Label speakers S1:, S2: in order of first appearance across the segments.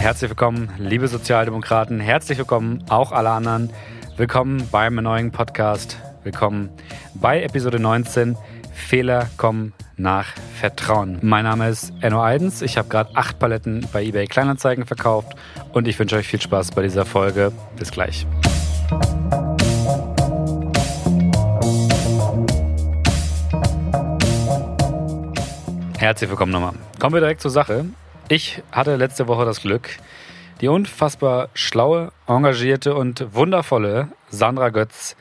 S1: Herzlich willkommen, liebe Sozialdemokraten. Herzlich willkommen auch alle anderen. Willkommen beim neuen Podcast. Willkommen bei Episode 19. Fehler kommen nach Vertrauen. Mein Name ist Enno Eidens. Ich habe gerade acht Paletten bei eBay Kleinanzeigen verkauft und ich wünsche euch viel Spaß bei dieser Folge. Bis gleich. Herzlich willkommen nochmal. Kommen wir direkt zur Sache. Ich hatte letzte Woche das Glück, die unfassbar schlaue, engagierte und wundervolle Sandra Götz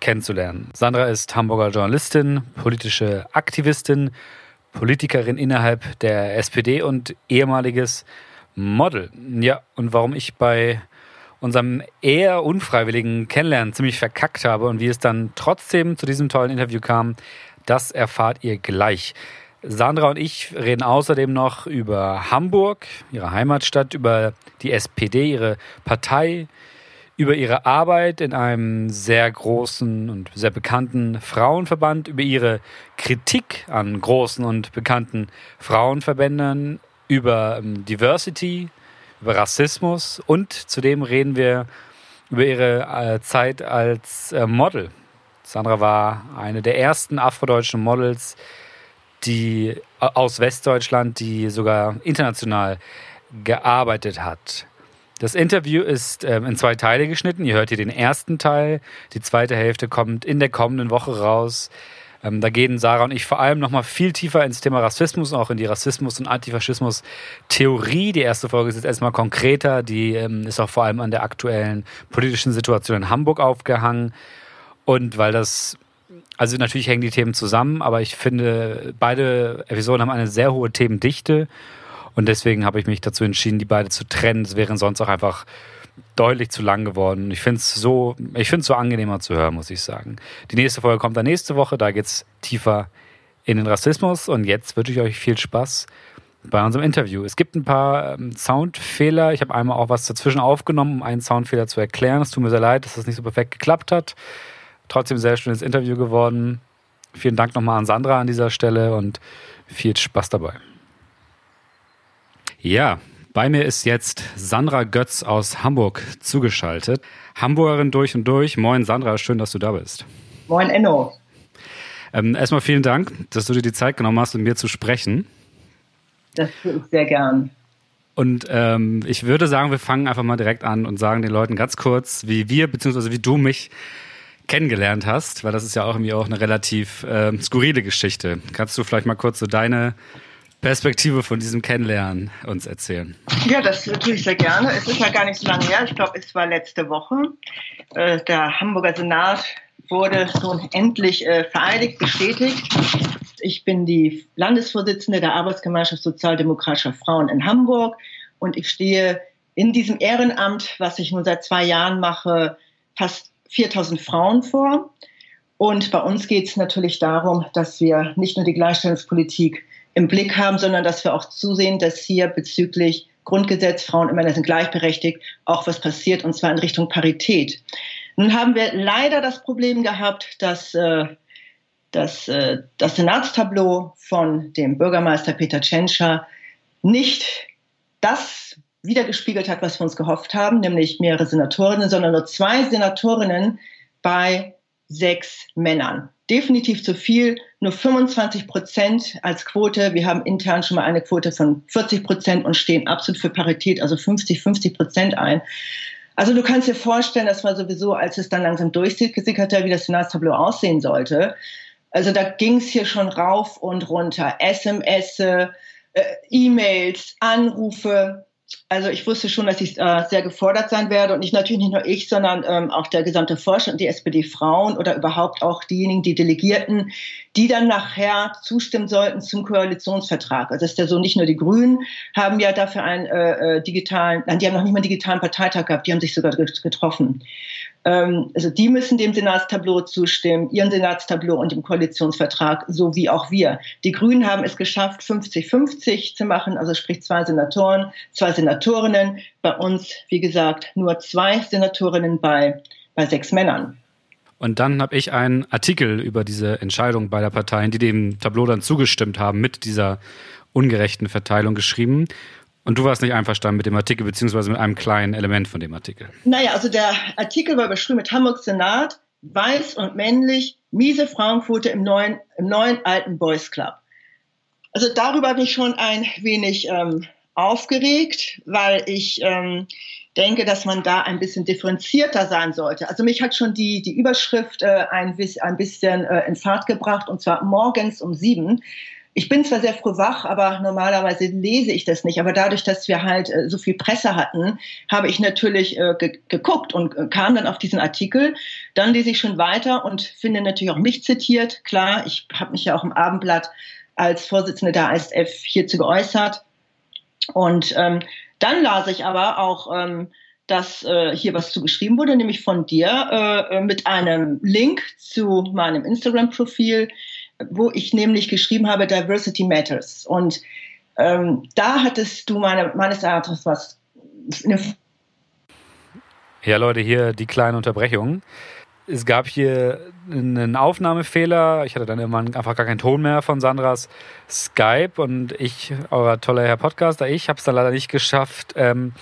S1: kennenzulernen. Sandra ist Hamburger Journalistin, politische Aktivistin, Politikerin innerhalb der SPD und ehemaliges Model. Ja, und warum ich bei unserem eher unfreiwilligen Kennenlernen ziemlich verkackt habe und wie es dann trotzdem zu diesem tollen Interview kam, das erfahrt ihr gleich. Sandra und ich reden außerdem noch über Hamburg, ihre Heimatstadt, über die SPD, ihre Partei, über ihre Arbeit in einem sehr großen und sehr bekannten Frauenverband, über ihre Kritik an großen und bekannten Frauenverbänden, über ähm, Diversity, über Rassismus und zudem reden wir über ihre äh, Zeit als äh, Model. Sandra war eine der ersten afrodeutschen Models, die aus Westdeutschland, die sogar international gearbeitet hat. Das Interview ist ähm, in zwei Teile geschnitten. Ihr hört hier den ersten Teil. Die zweite Hälfte kommt in der kommenden Woche raus. Ähm, da gehen Sarah und ich vor allem noch mal viel tiefer ins Thema Rassismus, auch in die Rassismus- und Antifaschismus-Theorie. Die erste Folge ist jetzt erstmal konkreter. Die ähm, ist auch vor allem an der aktuellen politischen Situation in Hamburg aufgehangen. Und weil das also natürlich hängen die Themen zusammen, aber ich finde, beide Episoden haben eine sehr hohe Themendichte und deswegen habe ich mich dazu entschieden, die beide zu trennen. Es wären sonst auch einfach deutlich zu lang geworden. Ich finde es so, ich finde so angenehmer zu hören, muss ich sagen. Die nächste Folge kommt dann nächste Woche, da geht es tiefer in den Rassismus und jetzt wünsche ich euch viel Spaß bei unserem Interview. Es gibt ein paar ähm, Soundfehler. Ich habe einmal auch was dazwischen aufgenommen, um einen Soundfehler zu erklären. Es tut mir sehr leid, dass das nicht so perfekt geklappt hat trotzdem ein sehr schönes Interview geworden. Vielen Dank nochmal an Sandra an dieser Stelle und viel Spaß dabei. Ja, bei mir ist jetzt Sandra Götz aus Hamburg zugeschaltet. Hamburgerin durch und durch. Moin Sandra, schön, dass du da bist.
S2: Moin Enno.
S1: Ähm, erstmal vielen Dank, dass du dir die Zeit genommen hast, mit mir zu sprechen.
S2: Das tue ich sehr gern.
S1: Und ähm, ich würde sagen, wir fangen einfach mal direkt an und sagen den Leuten ganz kurz, wie wir bzw. wie du mich kennengelernt hast, weil das ist ja auch irgendwie auch eine relativ äh, skurrile Geschichte. Kannst du vielleicht mal kurz so deine Perspektive von diesem Kennenlernen uns erzählen?
S2: Ja, das tue ich sehr gerne. Es ist ja gar nicht so lange her. Ich glaube, es war letzte Woche. Äh, der Hamburger Senat wurde nun endlich äh, vereidigt, bestätigt. Ich bin die Landesvorsitzende der Arbeitsgemeinschaft Sozialdemokratischer Frauen in Hamburg und ich stehe in diesem Ehrenamt, was ich nun seit zwei Jahren mache, fast 4000 Frauen vor. Und bei uns geht es natürlich darum, dass wir nicht nur die Gleichstellungspolitik im Blick haben, sondern dass wir auch zusehen, dass hier bezüglich Grundgesetz, Frauen und Männer sind gleichberechtigt, auch was passiert, und zwar in Richtung Parität. Nun haben wir leider das Problem gehabt, dass äh, dass äh, das Senatstableau von dem Bürgermeister Peter Tschentscher nicht das wiedergespiegelt hat, was wir uns gehofft haben, nämlich mehrere Senatorinnen, sondern nur zwei Senatorinnen bei sechs Männern. Definitiv zu viel, nur 25 Prozent als Quote. Wir haben intern schon mal eine Quote von 40 Prozent und stehen absolut für Parität, also 50, 50 Prozent ein. Also du kannst dir vorstellen, das war sowieso, als es dann langsam durchgesickerte, wie das Senatstableau aussehen sollte. Also da ging es hier schon rauf und runter. SMS, äh, E-Mails, Anrufe. Also ich wusste schon, dass ich äh, sehr gefordert sein werde und nicht natürlich nicht nur ich, sondern ähm, auch der gesamte Vorstand, die SPD-Frauen oder überhaupt auch diejenigen, die Delegierten, die dann nachher zustimmen sollten zum Koalitionsvertrag. Also das ist ja so, nicht nur die Grünen haben ja dafür einen äh, äh digitalen, nein, die haben noch nicht mal einen digitalen Parteitag gehabt, die haben sich sogar getroffen. Ähm, also die müssen dem Senatstableau zustimmen, ihren Senatstableau und dem Koalitionsvertrag, so wie auch wir. Die Grünen haben es geschafft, 50-50 zu machen, also sprich zwei Senatoren, zwei Senatorinnen. Bei uns, wie gesagt, nur zwei Senatorinnen bei, bei sechs Männern.
S1: Und dann habe ich einen Artikel über diese Entscheidung beider Parteien, die dem Tableau dann zugestimmt haben, mit dieser ungerechten Verteilung geschrieben. Und du warst nicht einverstanden mit dem Artikel, beziehungsweise mit einem kleinen Element von dem Artikel?
S2: Naja, also der Artikel war überschrieben mit Hamburg Senat, weiß und männlich, miese Frauenquote im neuen, im neuen alten Boys Club. Also darüber bin ich schon ein wenig ähm, aufgeregt, weil ich ähm, denke, dass man da ein bisschen differenzierter sein sollte. Also mich hat schon die, die Überschrift äh, ein, ein bisschen äh, in Fahrt gebracht, und zwar morgens um sieben. Ich bin zwar sehr früh wach, aber normalerweise lese ich das nicht. Aber dadurch, dass wir halt äh, so viel Presse hatten, habe ich natürlich äh, ge geguckt und äh, kam dann auf diesen Artikel. Dann lese ich schon weiter und finde natürlich auch mich zitiert. Klar, ich habe mich ja auch im Abendblatt als Vorsitzende der ASF hierzu geäußert. Und ähm, dann las ich aber auch, ähm, dass äh, hier was zugeschrieben wurde, nämlich von dir äh, mit einem Link zu meinem Instagram-Profil wo ich nämlich geschrieben habe, Diversity Matters. Und ähm, da hattest du meine, meines Erachtens was.
S1: Ja, Leute, hier die kleine Unterbrechung. Es gab hier einen Aufnahmefehler. Ich hatte dann irgendwann einfach gar keinen Ton mehr von Sandras Skype und ich, euer toller Herr Podcaster, ich habe es dann leider nicht geschafft, ähm,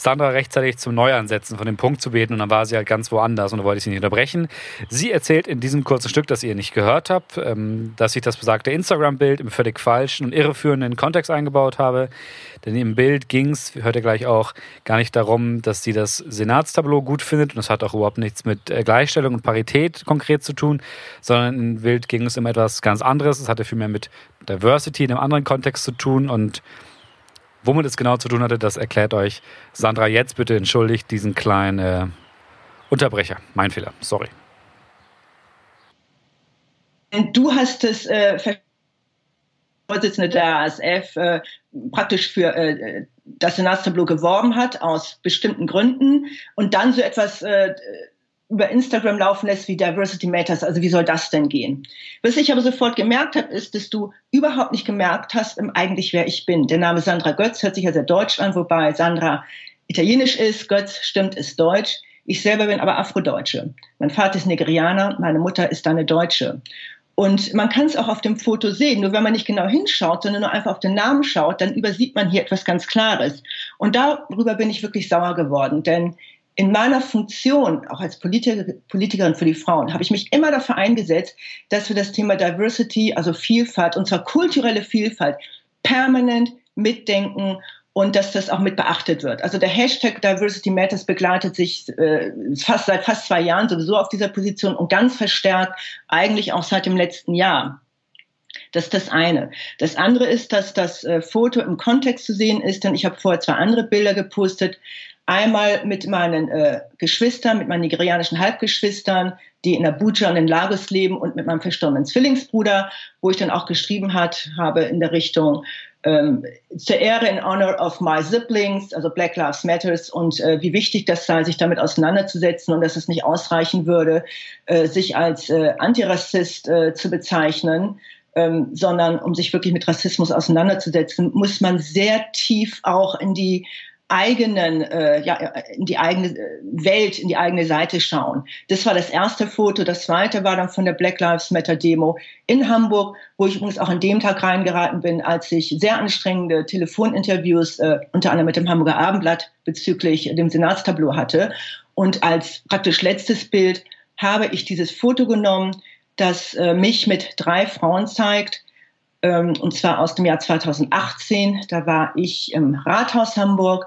S1: Sandra rechtzeitig zum Neuansetzen von dem Punkt zu beten und dann war sie halt ganz woanders und da wollte ich sie nicht unterbrechen. Sie erzählt in diesem kurzen Stück, das ihr nicht gehört habt, ähm, dass ich das besagte Instagram-Bild im völlig falschen und irreführenden Kontext eingebaut habe. Denn im Bild ging es, hört ihr gleich auch, gar nicht darum, dass sie das Senatstableau gut findet und das hat auch überhaupt nichts mit äh, Gleichstellung und Parität konkret zu tun, sondern im Bild ging es um etwas ganz anderes. Es hatte vielmehr mit Diversity in einem anderen Kontext zu tun und Womit es genau zu tun hatte, das erklärt euch Sandra jetzt. Bitte entschuldigt diesen kleinen äh, Unterbrecher. Mein Fehler, sorry.
S2: Du hast es äh, Vorsitzende der ASF äh, praktisch für äh, das Senatstableau geworben hat, aus bestimmten Gründen, und dann so etwas äh, über Instagram laufen lässt wie Diversity Matters. Also wie soll das denn gehen? Was ich aber sofort gemerkt habe, ist, dass du überhaupt nicht gemerkt hast, eigentlich wer ich bin. Der Name Sandra Götz hört sich ja sehr deutsch an, wobei Sandra italienisch ist, Götz stimmt, ist deutsch. Ich selber bin aber Afrodeutsche. Mein Vater ist Nigerianer, meine Mutter ist eine Deutsche. Und man kann es auch auf dem Foto sehen. Nur wenn man nicht genau hinschaut, sondern nur einfach auf den Namen schaut, dann übersieht man hier etwas ganz Klares. Und darüber bin ich wirklich sauer geworden. Denn in meiner Funktion, auch als Politiker, Politikerin für die Frauen, habe ich mich immer dafür eingesetzt, dass wir das Thema Diversity, also Vielfalt, und zwar kulturelle Vielfalt, permanent mitdenken und dass das auch mit beachtet wird. Also der Hashtag Diversity Matters begleitet sich äh, fast seit fast zwei Jahren sowieso auf dieser Position und ganz verstärkt eigentlich auch seit dem letzten Jahr. Das ist das eine. Das andere ist, dass das äh, Foto im Kontext zu sehen ist, denn ich habe vorher zwei andere Bilder gepostet, Einmal mit meinen äh, Geschwistern, mit meinen nigerianischen Halbgeschwistern, die in Abuja und in Lagos leben und mit meinem verstorbenen Zwillingsbruder, wo ich dann auch geschrieben hat, habe in der Richtung ähm, zur Ehre in honor of my siblings, also Black Lives Matters und äh, wie wichtig das sei, sich damit auseinanderzusetzen und dass es nicht ausreichen würde, äh, sich als äh, Antirassist äh, zu bezeichnen, ähm, sondern um sich wirklich mit Rassismus auseinanderzusetzen, muss man sehr tief auch in die eigenen, äh, ja, in die eigene äh, Welt, in die eigene Seite schauen. Das war das erste Foto. Das zweite war dann von der Black Lives Matter Demo in Hamburg, wo ich übrigens auch an dem Tag reingeraten bin, als ich sehr anstrengende Telefoninterviews äh, unter anderem mit dem Hamburger Abendblatt bezüglich dem Senatstableau hatte. Und als praktisch letztes Bild habe ich dieses Foto genommen, das äh, mich mit drei Frauen zeigt, ähm, und zwar aus dem Jahr 2018. Da war ich im Rathaus Hamburg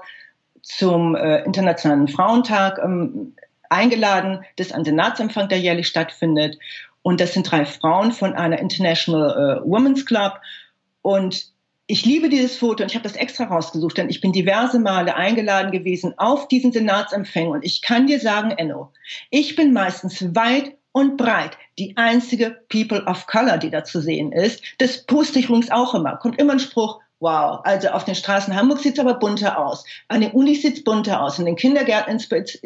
S2: zum äh, Internationalen Frauentag ähm, eingeladen. Das ist ein Senatsempfang, der jährlich stattfindet. Und das sind drei Frauen von einer International äh, Women's Club. Und ich liebe dieses Foto und ich habe das extra rausgesucht, denn ich bin diverse Male eingeladen gewesen auf diesen Senatsempfängen. Und ich kann dir sagen, Enno, ich bin meistens weit und breit die einzige People of Color, die da zu sehen ist. Das poste ich übrigens auch immer. Kommt immer ein Spruch, wow, also auf den Straßen Hamburg sieht es aber bunter aus. An den Unis sieht es bunter aus. In den Kindergärten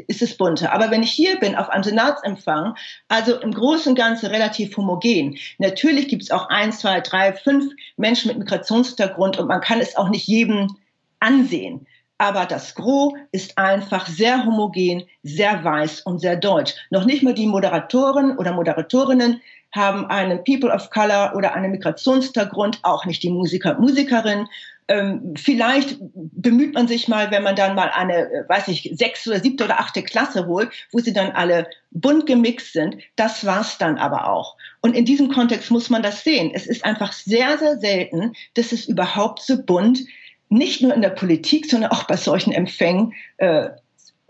S2: ist es bunter. Aber wenn ich hier bin auf einem Senatsempfang, also im Großen und Ganzen relativ homogen. Natürlich gibt es auch ein, zwei, drei, fünf Menschen mit Migrationshintergrund und man kann es auch nicht jedem ansehen aber das Gros ist einfach sehr homogen, sehr weiß und sehr deutsch. Noch nicht mal die Moderatoren oder Moderatorinnen haben einen People of Color oder einen Migrationshintergrund, auch nicht die Musiker und Musikerinnen. ähm, vielleicht bemüht man sich mal, wenn man dann mal eine, äh, weiß ich, sechste oder siebte oder achte Klasse holt, wo sie dann alle bunt gemixt sind. Das war's dann aber auch. Und in diesem Kontext muss man das sehen. Es ist einfach sehr, sehr selten, dass es überhaupt so bunt, nicht nur in der Politik, sondern auch bei solchen Empfängen, äh,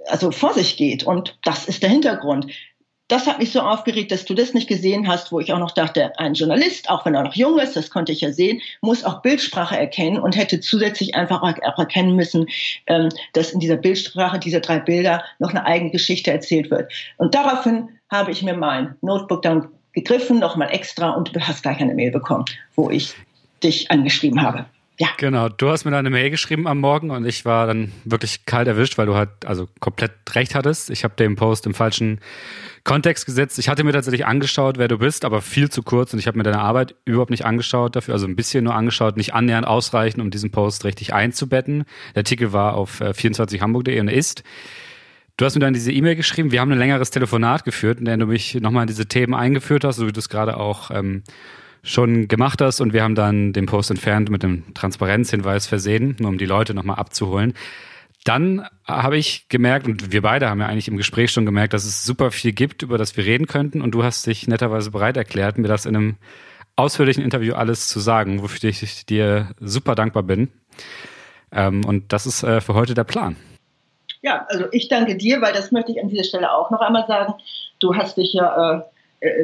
S2: also vor sich geht. Und das ist der Hintergrund das hat mich so aufgeregt, dass du das nicht gesehen hast, wo ich auch noch dachte, ein Journalist, auch wenn er noch jung ist, das konnte ich ja sehen, muss auch Bildsprache erkennen und hätte zusätzlich einfach auch erkennen müssen, ähm, dass in dieser Bildsprache dieser drei Bilder noch eine eigene Geschichte erzählt wird. Und daraufhin habe ich mir mein Notebook dann gegriffen, nochmal extra und du hast gleich eine Mail bekommen, wo ich dich angeschrieben habe.
S1: Ja. Genau, du hast mir eine Mail geschrieben am Morgen und ich war dann wirklich kalt erwischt, weil du halt also komplett recht hattest. Ich habe den Post im falschen Kontext gesetzt. Ich hatte mir tatsächlich angeschaut, wer du bist, aber viel zu kurz und ich habe mir deine Arbeit überhaupt nicht angeschaut dafür, also ein bisschen nur angeschaut, nicht annähernd ausreichend, um diesen Post richtig einzubetten. Der Artikel war auf 24hamburg.de äh, und ist. Du hast mir dann diese E-Mail geschrieben. Wir haben ein längeres Telefonat geführt, in dem du mich nochmal in diese Themen eingeführt hast, so wie du es gerade auch ähm, schon gemacht hast und wir haben dann den Post entfernt mit dem Transparenzhinweis versehen, nur um die Leute nochmal abzuholen. Dann habe ich gemerkt, und wir beide haben ja eigentlich im Gespräch schon gemerkt, dass es super viel gibt, über das wir reden könnten. Und du hast dich netterweise bereit erklärt, mir das in einem ausführlichen Interview alles zu sagen, wofür ich dir super dankbar bin. Ähm, und das ist äh, für heute der Plan.
S2: Ja, also ich danke dir, weil das möchte ich an dieser Stelle auch noch einmal sagen. Du hast dich ja äh,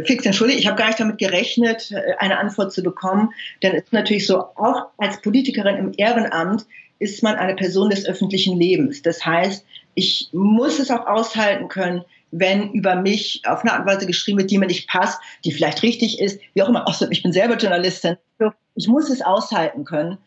S2: fix entschuldigt, ich habe gar nicht damit gerechnet, äh, eine Antwort zu bekommen. Denn es ist natürlich so, auch als Politikerin im Ehrenamt ist man eine Person des öffentlichen Lebens. Das heißt, ich muss es auch aushalten können, wenn über mich auf eine Art und Weise geschrieben wird, die mir nicht passt, die vielleicht richtig ist, wie auch immer. Ich bin selber Journalistin. Ich muss es aushalten können.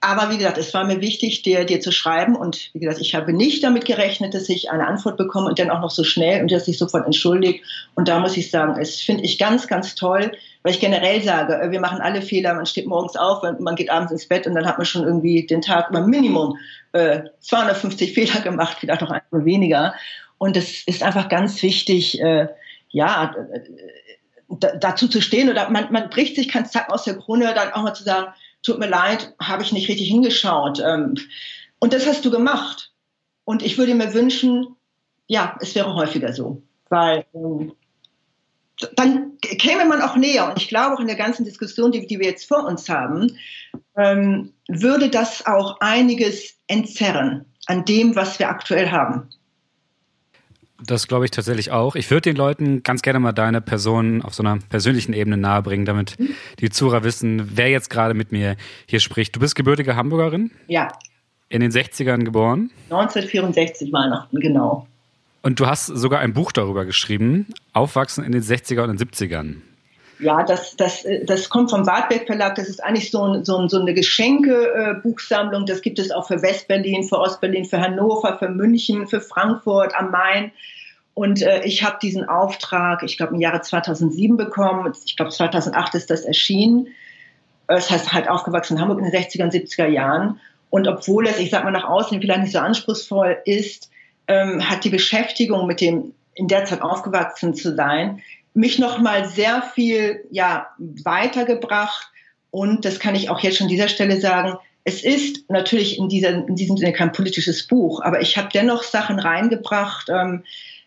S2: Aber wie gesagt, es war mir wichtig, dir, dir zu schreiben. Und wie gesagt, ich habe nicht damit gerechnet, dass ich eine Antwort bekomme und dann auch noch so schnell und dass sich sofort entschuldigt. Und da muss ich sagen, es finde ich ganz, ganz toll, weil ich generell sage, äh, wir machen alle Fehler. Man steht morgens auf und man geht abends ins Bett und dann hat man schon irgendwie den Tag über Minimum äh, 250 Fehler gemacht, vielleicht noch einmal weniger. Und es ist einfach ganz wichtig, äh, ja, äh, dazu zu stehen oder man, man bricht sich keinen Zacken aus der Krone, dann auch mal zu sagen, tut mir leid, habe ich nicht richtig hingeschaut. Ähm, und das hast du gemacht. Und ich würde mir wünschen, ja, es wäre häufiger so, weil ähm, dann käme man auch näher. Und ich glaube auch in der ganzen Diskussion, die, die wir jetzt vor uns haben, ähm, würde das auch einiges entzerren an dem, was wir aktuell haben.
S1: Das glaube ich tatsächlich auch. Ich würde den Leuten ganz gerne mal deine Person auf so einer persönlichen Ebene nahebringen, damit die Zuhörer wissen, wer jetzt gerade mit mir hier spricht. Du bist gebürtige Hamburgerin?
S2: Ja.
S1: In den 60ern geboren?
S2: 1964 Weihnachten, genau.
S1: Und du hast sogar ein Buch darüber geschrieben, Aufwachsen in den 60er und den 70ern.
S2: Ja, das, das, das kommt vom Wartberg Verlag. Das ist eigentlich so, so, so eine Geschenke-Buchsammlung. Das gibt es auch für Westberlin, für Ostberlin, für Hannover, für München, für Frankfurt am Main. Und äh, ich habe diesen Auftrag, ich glaube, im Jahre 2007 bekommen. Ich glaube, 2008 ist das erschienen. Das heißt, halt aufgewachsen in Hamburg in den 60er und 70er Jahren. Und obwohl es, ich sag mal, nach außen vielleicht nicht so anspruchsvoll ist, ähm, hat die Beschäftigung mit dem in der Zeit aufgewachsen zu sein, mich noch mal sehr viel ja, weitergebracht. Und das kann ich auch jetzt schon an dieser Stelle sagen. Es ist natürlich in, dieser, in diesem Sinne kein politisches Buch, aber ich habe dennoch Sachen reingebracht, ähm,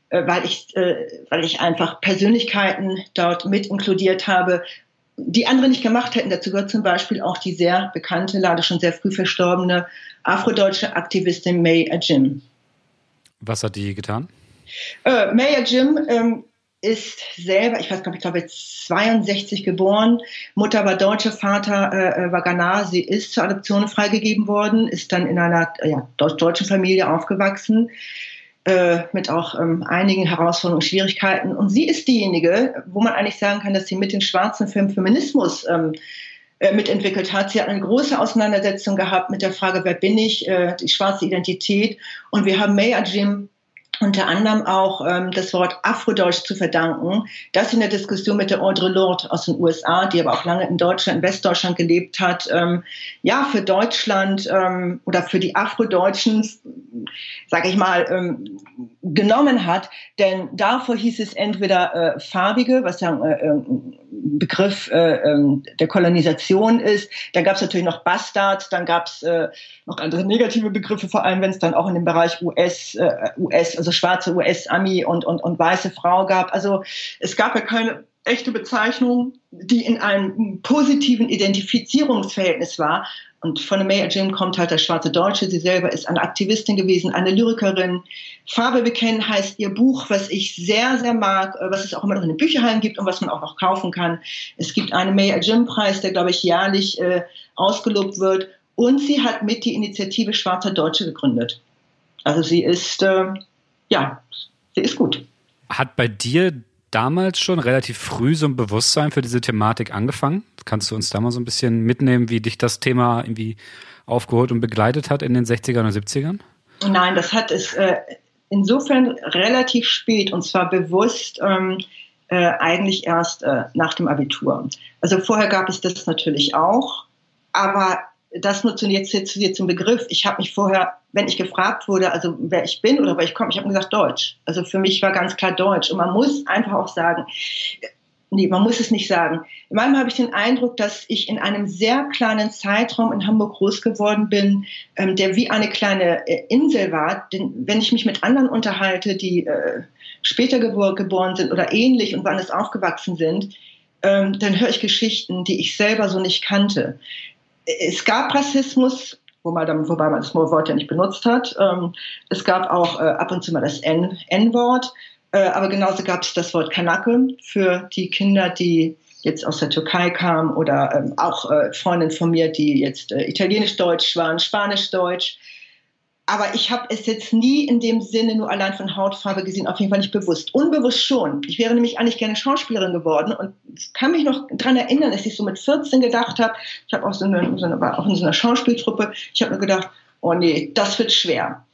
S2: äh, weil, ich, äh, weil ich einfach Persönlichkeiten dort mit inkludiert habe, die andere nicht gemacht hätten. Dazu gehört zum Beispiel auch die sehr bekannte, leider schon sehr früh verstorbene afrodeutsche Aktivistin May Ajim.
S1: Was hat die getan?
S2: Äh, May Ajim ähm, ist selber, ich weiß gar nicht, ich glaube jetzt 62 geboren. Mutter war deutsche, Vater äh, äh, war Ghana. Sie ist zur Adoption freigegeben worden, ist dann in einer ja, deutschen Familie aufgewachsen, äh, mit auch ähm, einigen Herausforderungen Schwierigkeiten. Und sie ist diejenige, wo man eigentlich sagen kann, dass sie mit dem schwarzen Film Feminismus ähm, äh, mitentwickelt hat. Sie hat eine große Auseinandersetzung gehabt mit der Frage, wer bin ich, äh, die schwarze Identität. Und wir haben May Ajim unter anderem auch ähm, das Wort Afrodeutsch zu verdanken. Das in der Diskussion mit der Audre Lorde aus den USA, die aber auch lange in Deutschland, in Westdeutschland gelebt hat, ähm, ja, für Deutschland ähm, oder für die Afrodeutschen, sage ich mal, ähm, genommen hat. Denn davor hieß es entweder äh, farbige, was ja äh, ein Begriff äh, ähm, der Kolonisation ist. Dann gab es natürlich noch Bastard, dann gab es äh, noch andere negative Begriffe, vor allem wenn es dann auch in dem Bereich US, äh, US also schwarze US-Ami und, und, und weiße Frau gab. Also es gab ja keine echte Bezeichnung, die in einem positiven Identifizierungsverhältnis war. Und von der Mayor Jim kommt halt der schwarze Deutsche. Sie selber ist eine Aktivistin gewesen, eine Lyrikerin. Farbe bekennen heißt ihr Buch, was ich sehr, sehr mag, äh, was es auch immer noch in den Bücherhallen gibt und was man auch noch kaufen kann. Es gibt einen Mayor Jim Preis, der, glaube ich, jährlich äh, ausgelobt wird. Und sie hat mit die Initiative Schwarzer Deutsche gegründet. Also sie ist äh, ja, sie ist gut.
S1: Hat bei dir damals schon relativ früh so ein Bewusstsein für diese Thematik angefangen? Kannst du uns da mal so ein bisschen mitnehmen, wie dich das Thema irgendwie aufgeholt und begleitet hat in den 60ern und 70ern?
S2: Nein, das hat es äh, insofern relativ spät und zwar bewusst ähm, äh, eigentlich erst äh, nach dem Abitur. Also vorher gab es das natürlich auch, aber das nur zu jetzt, zu dir zum Begriff. Ich habe mich vorher, wenn ich gefragt wurde, also wer ich bin oder wer ich komme, ich habe gesagt Deutsch. Also für mich war ganz klar Deutsch. Und man muss einfach auch sagen, nee, man muss es nicht sagen. Manchmal habe ich den Eindruck, dass ich in einem sehr kleinen Zeitraum in Hamburg groß geworden bin, ähm, der wie eine kleine äh, Insel war. Denn wenn ich mich mit anderen unterhalte, die äh, später gebor geboren sind oder ähnlich und wann es aufgewachsen sind, ähm, dann höre ich Geschichten, die ich selber so nicht kannte es gab Rassismus, wo man dann, wobei man das Wort ja nicht benutzt hat. Ähm, es gab auch äh, ab und zu mal das N-Wort, äh, aber genauso gab es das Wort Kanake für die Kinder, die jetzt aus der Türkei kamen oder ähm, auch äh, Freundinnen von mir, die jetzt äh, Italienisch-Deutsch waren, Spanisch-Deutsch aber ich habe es jetzt nie in dem Sinne nur allein von Hautfarbe gesehen, auf jeden Fall nicht bewusst. Unbewusst schon. Ich wäre nämlich eigentlich gerne Schauspielerin geworden und kann mich noch daran erinnern, dass ich so mit 14 gedacht habe, ich habe auch, so eine, so eine, war auch in so einer Schauspieltruppe, ich habe mir gedacht, oh nee, das wird schwer.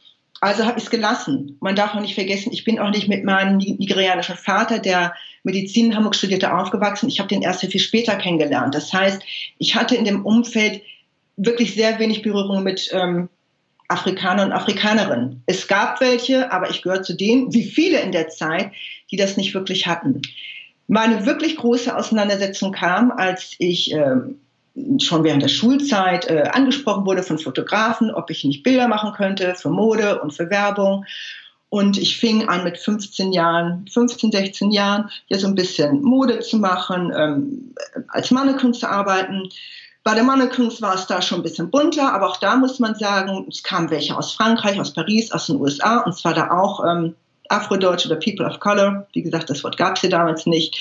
S2: Also habe ich es gelassen. Man darf auch nicht vergessen, ich bin auch nicht mit meinem nigerianischen Vater, der Medizin in Hamburg studierte, aufgewachsen. Ich habe den erst sehr viel später kennengelernt. Das heißt, ich hatte in dem Umfeld wirklich sehr wenig Berührung mit ähm, Afrikaner und Afrikanerinnen. Es gab welche, aber ich gehöre zu denen, wie viele in der Zeit, die das nicht wirklich hatten. Meine wirklich große Auseinandersetzung kam, als ich äh, schon während der Schulzeit äh, angesprochen wurde von Fotografen, ob ich nicht Bilder machen könnte für Mode und für Werbung. Und ich fing an mit 15 Jahren, 15, 16 Jahren, ja so ein bisschen Mode zu machen, ähm, als Mannequin zu arbeiten. Bei der Mannequins war es da schon ein bisschen bunter, aber auch da muss man sagen, es kamen welche aus Frankreich, aus Paris, aus den USA und zwar da auch ähm, Afrodeutsch oder People of Color. Wie gesagt, das Wort gab es hier damals nicht.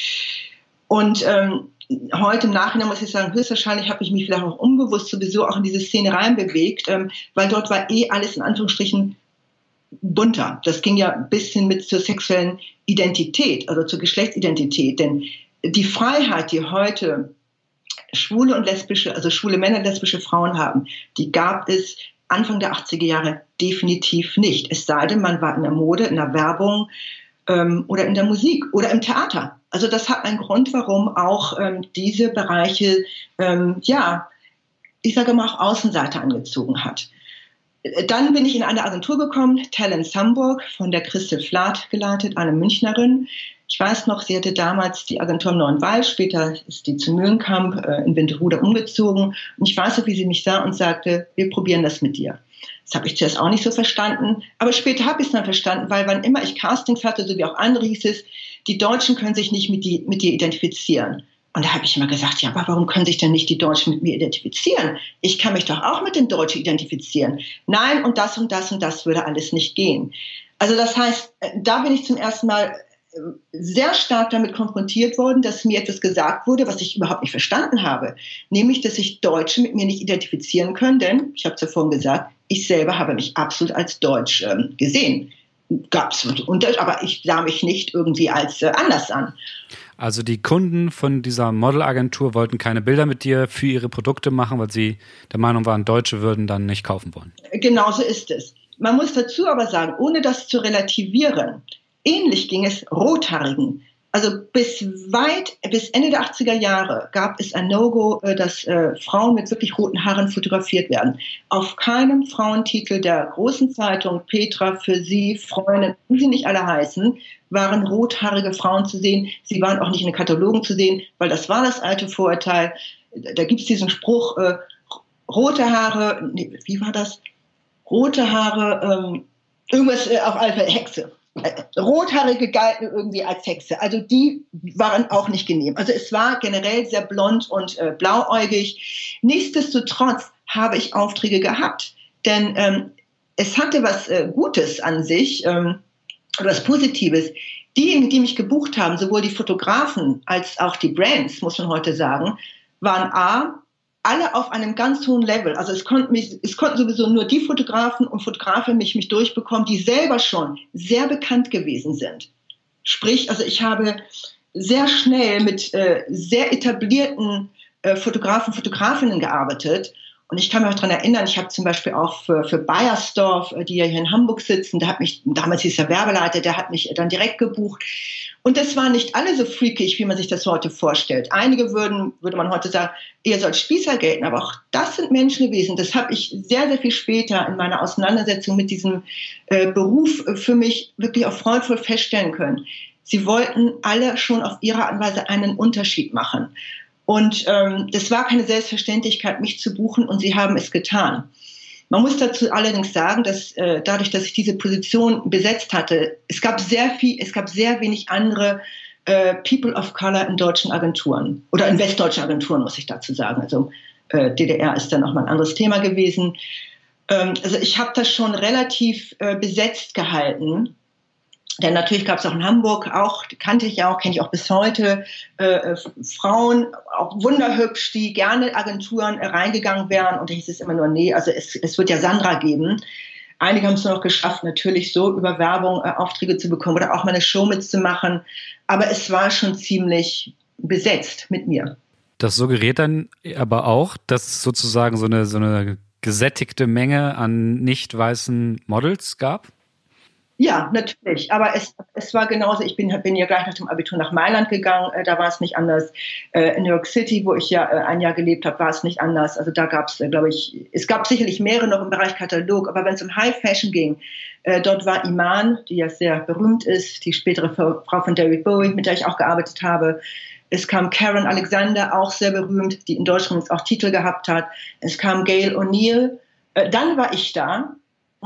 S2: Und ähm, heute im Nachhinein muss ich sagen, höchstwahrscheinlich habe ich mich vielleicht auch unbewusst sowieso auch in diese Szene reinbewegt, ähm, weil dort war eh alles in Anführungsstrichen bunter. Das ging ja ein bisschen mit zur sexuellen Identität oder zur Geschlechtsidentität. Denn die Freiheit, die heute schwule und lesbische, also schwule Männer, lesbische Frauen haben, die gab es Anfang der 80er Jahre definitiv nicht. Es sei denn, man war in der Mode, in der Werbung ähm, oder in der Musik oder im Theater. Also das hat einen Grund, warum auch ähm, diese Bereiche, ähm, ja, ich sage mal auch Außenseiter angezogen hat. Dann bin ich in eine Agentur gekommen, Talent Hamburg, von der Christel Flath geleitet, eine Münchnerin, ich weiß noch, sie hatte damals die Agentur im Neuen Wald, später ist die zu Mühlenkamp äh, in Winterhude umgezogen. Und ich weiß noch, wie sie mich sah und sagte, wir probieren das mit dir. Das habe ich zuerst auch nicht so verstanden, aber später habe ich es dann verstanden, weil wann immer ich Castings hatte, so wie auch andere hieß es, die Deutschen können sich nicht mit, die, mit dir identifizieren. Und da habe ich immer gesagt, ja, aber warum können sich denn nicht die Deutschen mit mir identifizieren? Ich kann mich doch auch mit den Deutschen identifizieren. Nein, und das und das und das würde alles nicht gehen. Also das heißt, äh, da bin ich zum ersten Mal sehr stark damit konfrontiert worden, dass mir etwas gesagt wurde, was ich überhaupt nicht verstanden habe. Nämlich, dass sich Deutsche mit mir nicht identifizieren können, denn, ich habe es ja vorhin gesagt, ich selber habe mich absolut als Deutsch ähm, gesehen. Gab es aber ich sah mich nicht irgendwie als äh, anders an.
S1: Also die Kunden von dieser Modelagentur wollten keine Bilder mit dir für ihre Produkte machen, weil sie der Meinung waren, Deutsche würden dann nicht kaufen wollen.
S2: Genauso ist es. man muss dazu aber sagen, ohne das zu relativieren, ähnlich ging es Rothaarigen. Also bis weit, bis Ende der 80er Jahre gab es ein No-Go, äh, dass äh, Frauen mit wirklich roten Haaren fotografiert werden. Auf keinem Frauentitel der großen Zeitung, Petra, für Sie, Freunde, wie sie nicht alle heißen, waren rothaarige Frauen zu sehen. Sie waren auch nicht in den Katalogen zu sehen, weil das war das alte Vorurteil. Da gibt es diesen Spruch, äh, rote Haare, nee, wie war das? Rote Haare, ähm, irgendwas äh, auf Alpha Hexe. Rothaarige galten irgendwie als Hexe. Also die waren auch nicht genehm. Also es war generell sehr blond und äh, blauäugig. Nichtsdestotrotz habe ich Aufträge gehabt, denn ähm, es hatte was äh, Gutes an sich ähm, oder was Positives. Diejenigen, die mich gebucht haben, sowohl die Fotografen als auch die Brands, muss man heute sagen, waren A, alle auf einem ganz hohen Level. Also es konnten, mich, es konnten sowieso nur die Fotografen und Fotografen mich, mich durchbekommen, die selber schon sehr bekannt gewesen sind. Sprich, also ich habe sehr schnell mit äh, sehr etablierten äh, Fotografen, Fotografinnen gearbeitet. Und ich kann mich auch daran erinnern, ich habe zum Beispiel auch für, für Bayersdorf, äh, die ja hier in Hamburg sitzen, der hat mich, damals hieß der Werbeleiter, der hat mich dann direkt gebucht. Und das waren nicht alle so freakig, wie man sich das heute vorstellt. Einige würden, würde man heute sagen, eher so Spießer gelten, aber auch das sind Menschen gewesen. Das habe ich sehr, sehr viel später in meiner Auseinandersetzung mit diesem äh, Beruf für mich wirklich auch freudvoll feststellen können. Sie wollten alle schon auf ihre Art und Weise einen Unterschied machen. Und ähm, das war keine Selbstverständlichkeit, mich zu buchen, und sie haben es getan. Man muss dazu allerdings sagen, dass äh, dadurch, dass ich diese Position besetzt hatte, es gab sehr viel, es gab sehr wenig andere äh, People of Color in deutschen Agenturen oder in westdeutschen Agenturen, muss ich dazu sagen. Also äh, DDR ist dann auch mal ein anderes Thema gewesen. Ähm, also ich habe das schon relativ äh, besetzt gehalten denn natürlich gab es auch in Hamburg, auch kannte ich ja auch, kenne ich auch bis heute, äh, Frauen, auch wunderhübsch, die gerne Agenturen äh, reingegangen wären. Und da hieß es immer nur, nee, also es, es wird ja Sandra geben. Einige haben es nur noch geschafft, natürlich so über Werbung äh, Aufträge zu bekommen oder auch mal eine Show mitzumachen. Aber es war schon ziemlich besetzt mit mir.
S1: Das suggeriert dann aber auch, dass es sozusagen so eine, so eine gesättigte Menge an nicht weißen Models gab?
S2: Ja, natürlich. Aber es, es war genauso. Ich bin, bin ja gleich nach dem Abitur nach Mailand gegangen. Äh, da war es nicht anders. Äh, in New York City, wo ich ja äh, ein Jahr gelebt habe, war es nicht anders. Also da gab es, glaube ich, es gab sicherlich mehrere noch im Bereich Katalog. Aber wenn es um High Fashion ging, dort war Iman, die ja sehr berühmt ist, die spätere Frau von David Bowie, mit der ich auch gearbeitet habe. Es kam Karen Alexander, auch sehr berühmt, die in Deutschland auch Titel gehabt hat. Es kam Gail O'Neill. Dann war ich da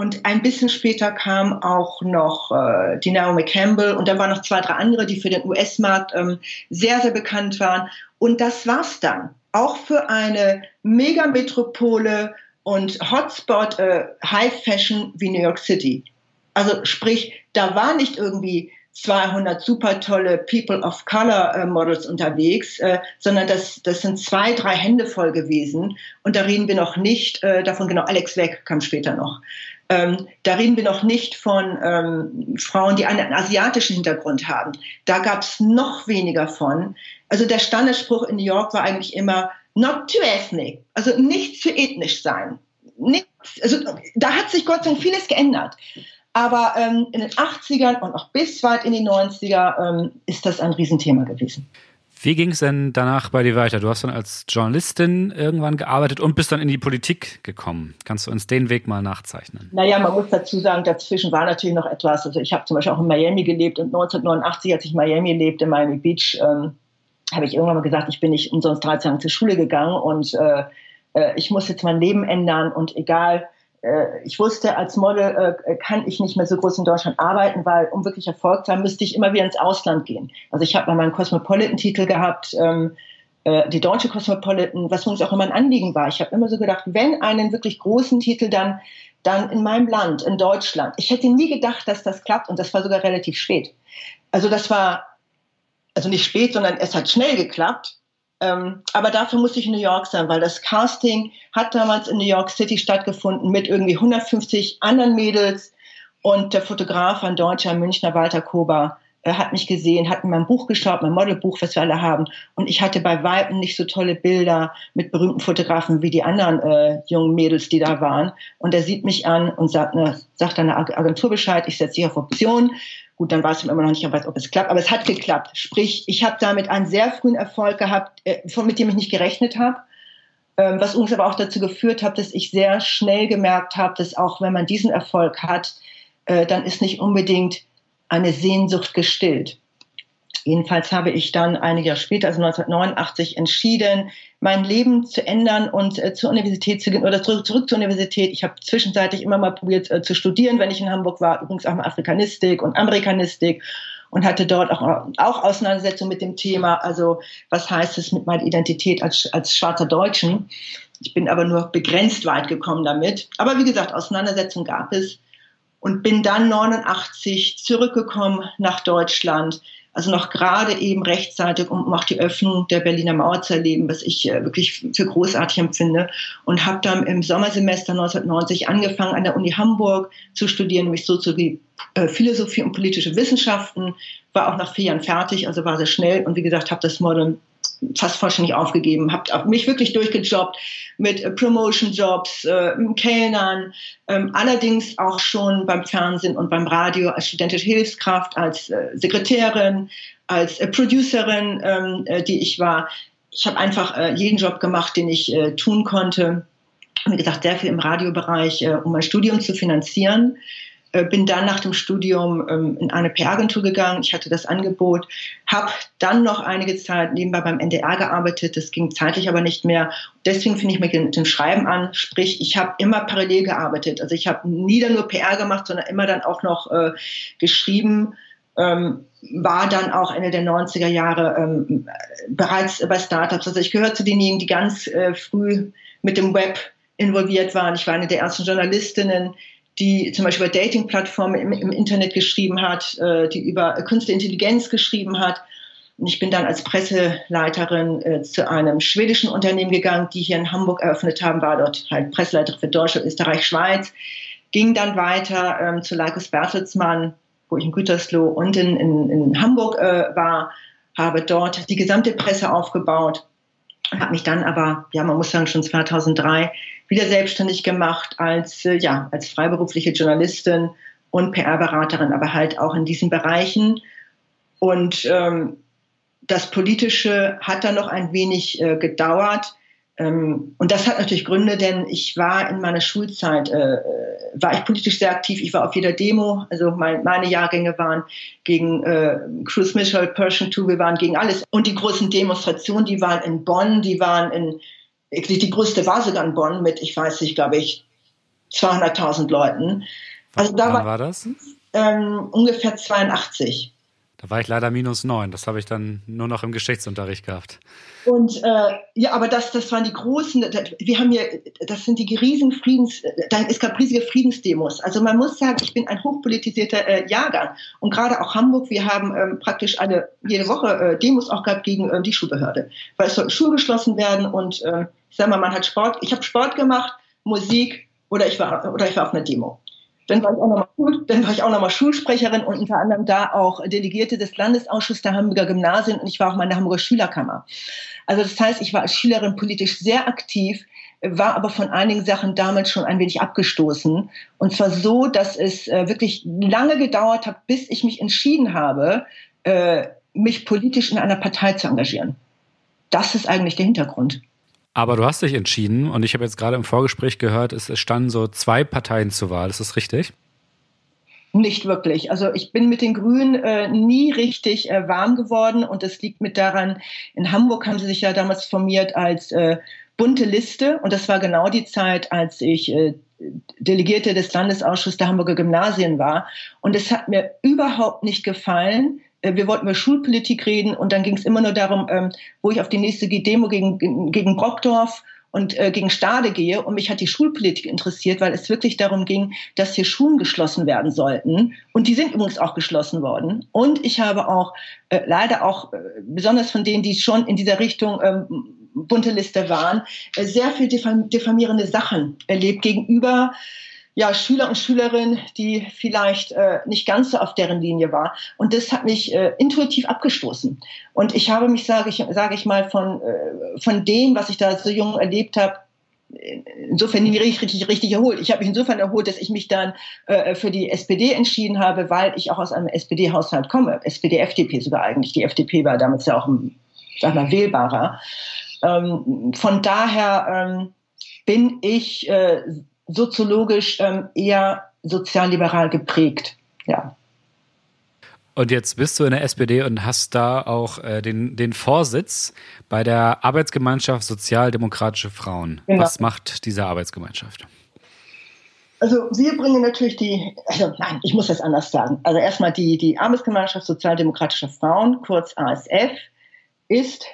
S2: und ein bisschen später kam auch noch äh, die Naomi Campbell und dann waren noch zwei, drei andere, die für den US-Markt ähm, sehr, sehr bekannt waren. Und das war's dann. Auch für eine Megametropole und Hotspot äh, High Fashion wie New York City. Also sprich, da war nicht irgendwie 200 super tolle People of Color äh, Models unterwegs, äh, sondern das, das sind zwei, drei Hände voll gewesen. Und da reden wir noch nicht äh, davon, genau, Alex Weg kam später noch. Ähm, da reden wir noch nicht von ähm, Frauen, die einen asiatischen Hintergrund haben. Da gab es noch weniger von. Also der Standardspruch in New York war eigentlich immer not too ethnic, also nicht zu ethnisch sein. Nichts, also da hat sich Gott sei Dank vieles geändert. Aber ähm, in den 80ern und auch bis weit in die 90er ähm, ist das ein Riesenthema gewesen.
S1: Wie ging es denn danach bei dir weiter? Du hast dann als Journalistin irgendwann gearbeitet und bist dann in die Politik gekommen. Kannst du uns den Weg mal nachzeichnen?
S2: Naja, man muss dazu sagen, dazwischen war natürlich noch etwas. Also ich habe zum Beispiel auch in Miami gelebt und 1989, als ich in Miami lebte, in Miami Beach, ähm, habe ich irgendwann mal gesagt, ich bin nicht umsonst 13 Jahre zur Schule gegangen und äh, äh, ich muss jetzt mein Leben ändern und egal, ich wusste, als Model äh, kann ich nicht mehr so groß in Deutschland arbeiten, weil um wirklich Erfolg zu haben, müsste ich immer wieder ins Ausland gehen. Also ich habe mal meinen Cosmopolitan-Titel gehabt, ähm, äh, die deutsche Cosmopolitan, was uns auch immer ein Anliegen war. Ich habe immer so gedacht, wenn einen wirklich großen Titel dann dann in meinem Land, in Deutschland. Ich hätte nie gedacht, dass das klappt und das war sogar relativ spät. Also das war, also nicht spät, sondern es hat schnell geklappt. Ähm, aber dafür musste ich in New York sein, weil das Casting hat damals in New York City stattgefunden mit irgendwie 150 anderen Mädels und der Fotograf, ein Deutscher, Münchner Walter Kober, äh, hat mich gesehen, hat in mein Buch geschaut, mein Modelbuch, was wir alle haben. Und ich hatte bei Weitem nicht so tolle Bilder mit berühmten Fotografen wie die anderen äh, jungen Mädels, die da waren. Und er sieht mich an und sagt, ne, sagt eine Agentur Bescheid, ich setze dich auf Option. Gut, dann weiß ich immer noch nicht, ob es klappt, aber es hat geklappt. Sprich, ich habe damit einen sehr frühen Erfolg gehabt, äh, mit dem ich nicht gerechnet habe ähm, was uns aber auch dazu geführt hat, dass ich sehr schnell gemerkt habe, dass auch wenn man diesen Erfolg hat, äh, dann ist nicht unbedingt eine Sehnsucht gestillt. Jedenfalls habe ich dann einige Jahre später, also 1989, entschieden, mein Leben zu ändern und äh, zur Universität zu gehen oder zurück, zurück zur Universität. Ich habe zwischenzeitlich immer mal probiert äh, zu studieren, wenn ich in Hamburg war, übrigens auch mal Afrikanistik und Amerikanistik und hatte dort auch, auch Auseinandersetzung mit dem Thema, also was heißt es mit meiner Identität als, als schwarzer Deutschen. Ich bin aber nur begrenzt weit gekommen damit. Aber wie gesagt, Auseinandersetzung gab es und bin dann 89 zurückgekommen nach Deutschland. Also noch gerade eben rechtzeitig, um auch die Öffnung der Berliner Mauer zu erleben, was ich äh, wirklich für großartig empfinde. Und habe dann im Sommersemester 1990 angefangen, an der Uni Hamburg zu studieren, nämlich Soziologie, äh, Philosophie und politische Wissenschaften. War auch nach vier Jahren fertig, also war sehr schnell. Und wie gesagt, habe das Modern fast vollständig aufgegeben, habe mich wirklich durchgejobbt mit äh, Promotion-Jobs, äh, Kellnern, ähm, allerdings auch schon beim Fernsehen und beim Radio als studentische Hilfskraft, als äh, Sekretärin, als äh, Producerin, ähm, äh, die ich war. Ich habe einfach äh, jeden Job gemacht, den ich äh, tun konnte. Wie gesagt, sehr viel im Radiobereich, äh, um mein Studium zu finanzieren. Äh, bin dann nach dem Studium ähm, in eine PR-Agentur gegangen. Ich hatte das Angebot, habe dann noch einige Zeit nebenbei beim NDR gearbeitet. Das ging zeitlich aber nicht mehr. Deswegen finde ich mich mit dem Schreiben an. Sprich, ich habe immer parallel gearbeitet. Also ich habe nie dann nur PR gemacht, sondern immer dann auch noch äh, geschrieben. Ähm, war dann auch Ende der 90er Jahre ähm, bereits bei Startups. Also ich gehöre zu denjenigen, die ganz äh, früh mit dem Web involviert waren. Ich war eine der ersten Journalistinnen, die zum Beispiel über Dating-Plattformen im, im, Internet geschrieben hat, äh, die über künstliche Intelligenz geschrieben hat. Und ich bin dann als Presseleiterin äh, zu einem schwedischen Unternehmen gegangen, die hier in Hamburg eröffnet haben, war dort halt Presseleiterin für Deutschland, Österreich, Schweiz. Ging dann weiter ähm, zu Leikos Bertelsmann, wo ich in Gütersloh und in, in, in Hamburg äh, war, habe dort die gesamte Presse aufgebaut, habe mich dann aber, ja, man muss sagen, schon 2003 wieder selbstständig gemacht als, äh, ja, als freiberufliche Journalistin und PR-Beraterin, aber halt auch in diesen Bereichen. Und ähm, das Politische hat dann noch ein wenig äh, gedauert. Ähm, und das hat natürlich Gründe, denn ich war in meiner Schulzeit, äh, war ich politisch sehr aktiv. Ich war auf jeder Demo, also mein, meine Jahrgänge waren gegen äh, Cruz Mitchell, Persian 2, wir waren gegen alles. Und die großen Demonstrationen, die waren in Bonn, die waren in die größte war sogar in Bonn mit, ich weiß nicht, glaube ich, 200.000 Leuten.
S1: Also da war, war, das?
S2: Ähm, ungefähr 82.
S1: Da war ich leider minus neun. Das habe ich dann nur noch im Geschichtsunterricht gehabt.
S2: Und äh, ja, aber das, das waren die großen. Wir haben hier, das sind die riesen Friedens. Es gab riesige Friedensdemos. Also man muss sagen, ich bin ein hochpolitisierter äh, Jahrgang. Und gerade auch Hamburg, wir haben ähm, praktisch alle jede Woche äh, Demos auch gehabt gegen äh, die Schulbehörde, weil es sollten Schulen geschlossen werden und äh, ich sag mal, man hat Sport. Ich habe Sport gemacht, Musik oder ich war oder ich war auf einer Demo. Dann war ich auch nochmal dann war ich auch noch Schulsprecherin und unter anderem da auch Delegierte des Landesausschusses der Hamburger Gymnasien und ich war auch mal in der Hamburger Schülerkammer. Also das heißt, ich war als Schülerin politisch sehr aktiv, war aber von einigen Sachen damals schon ein wenig abgestoßen. Und zwar so, dass es äh, wirklich lange gedauert hat, bis ich mich entschieden habe, äh, mich politisch in einer Partei zu engagieren. Das ist eigentlich der Hintergrund.
S1: Aber du hast dich entschieden und ich habe jetzt gerade im Vorgespräch gehört, es standen so zwei Parteien zur Wahl. Ist das richtig?
S2: Nicht wirklich. Also ich bin mit den Grünen äh, nie richtig äh, warm geworden und das liegt mit daran, in Hamburg haben sie sich ja damals formiert als äh, bunte Liste und das war genau die Zeit, als ich äh, Delegierte des Landesausschusses der Hamburger Gymnasien war und es hat mir überhaupt nicht gefallen, wir wollten über Schulpolitik reden und dann ging es immer nur darum, ähm, wo ich auf die nächste Demo gegen, gegen Brockdorf und äh, gegen Stade gehe. Und mich hat die Schulpolitik interessiert, weil es wirklich darum ging, dass hier Schulen geschlossen werden sollten. Und die sind übrigens auch geschlossen worden. Und ich habe auch äh, leider auch, äh, besonders von denen, die schon in dieser Richtung ähm, bunte Liste waren, äh, sehr viel diffamierende Sachen erlebt gegenüber ja, Schüler und Schülerinnen, die vielleicht äh, nicht ganz so auf deren Linie war. Und das hat mich äh, intuitiv abgestoßen. Und ich habe mich, sage ich, sage ich mal, von, äh, von dem, was ich da so jung erlebt habe, insofern nie richtig, richtig erholt. Ich habe mich insofern erholt, dass ich mich dann äh, für die SPD entschieden habe, weil ich auch aus einem SPD-Haushalt komme. SPD-FDP sogar eigentlich. Die FDP war damals ja auch, ein, sag mal, wählbarer. Ähm, von daher ähm, bin ich äh, soziologisch ähm, eher sozialliberal geprägt. Ja.
S1: Und jetzt bist du in der SPD und hast da auch äh, den, den Vorsitz bei der Arbeitsgemeinschaft Sozialdemokratische Frauen. Genau. Was macht diese Arbeitsgemeinschaft?
S2: Also wir bringen natürlich die, also nein, ich muss das anders sagen. Also erstmal die, die Arbeitsgemeinschaft Sozialdemokratischer Frauen, kurz ASF, ist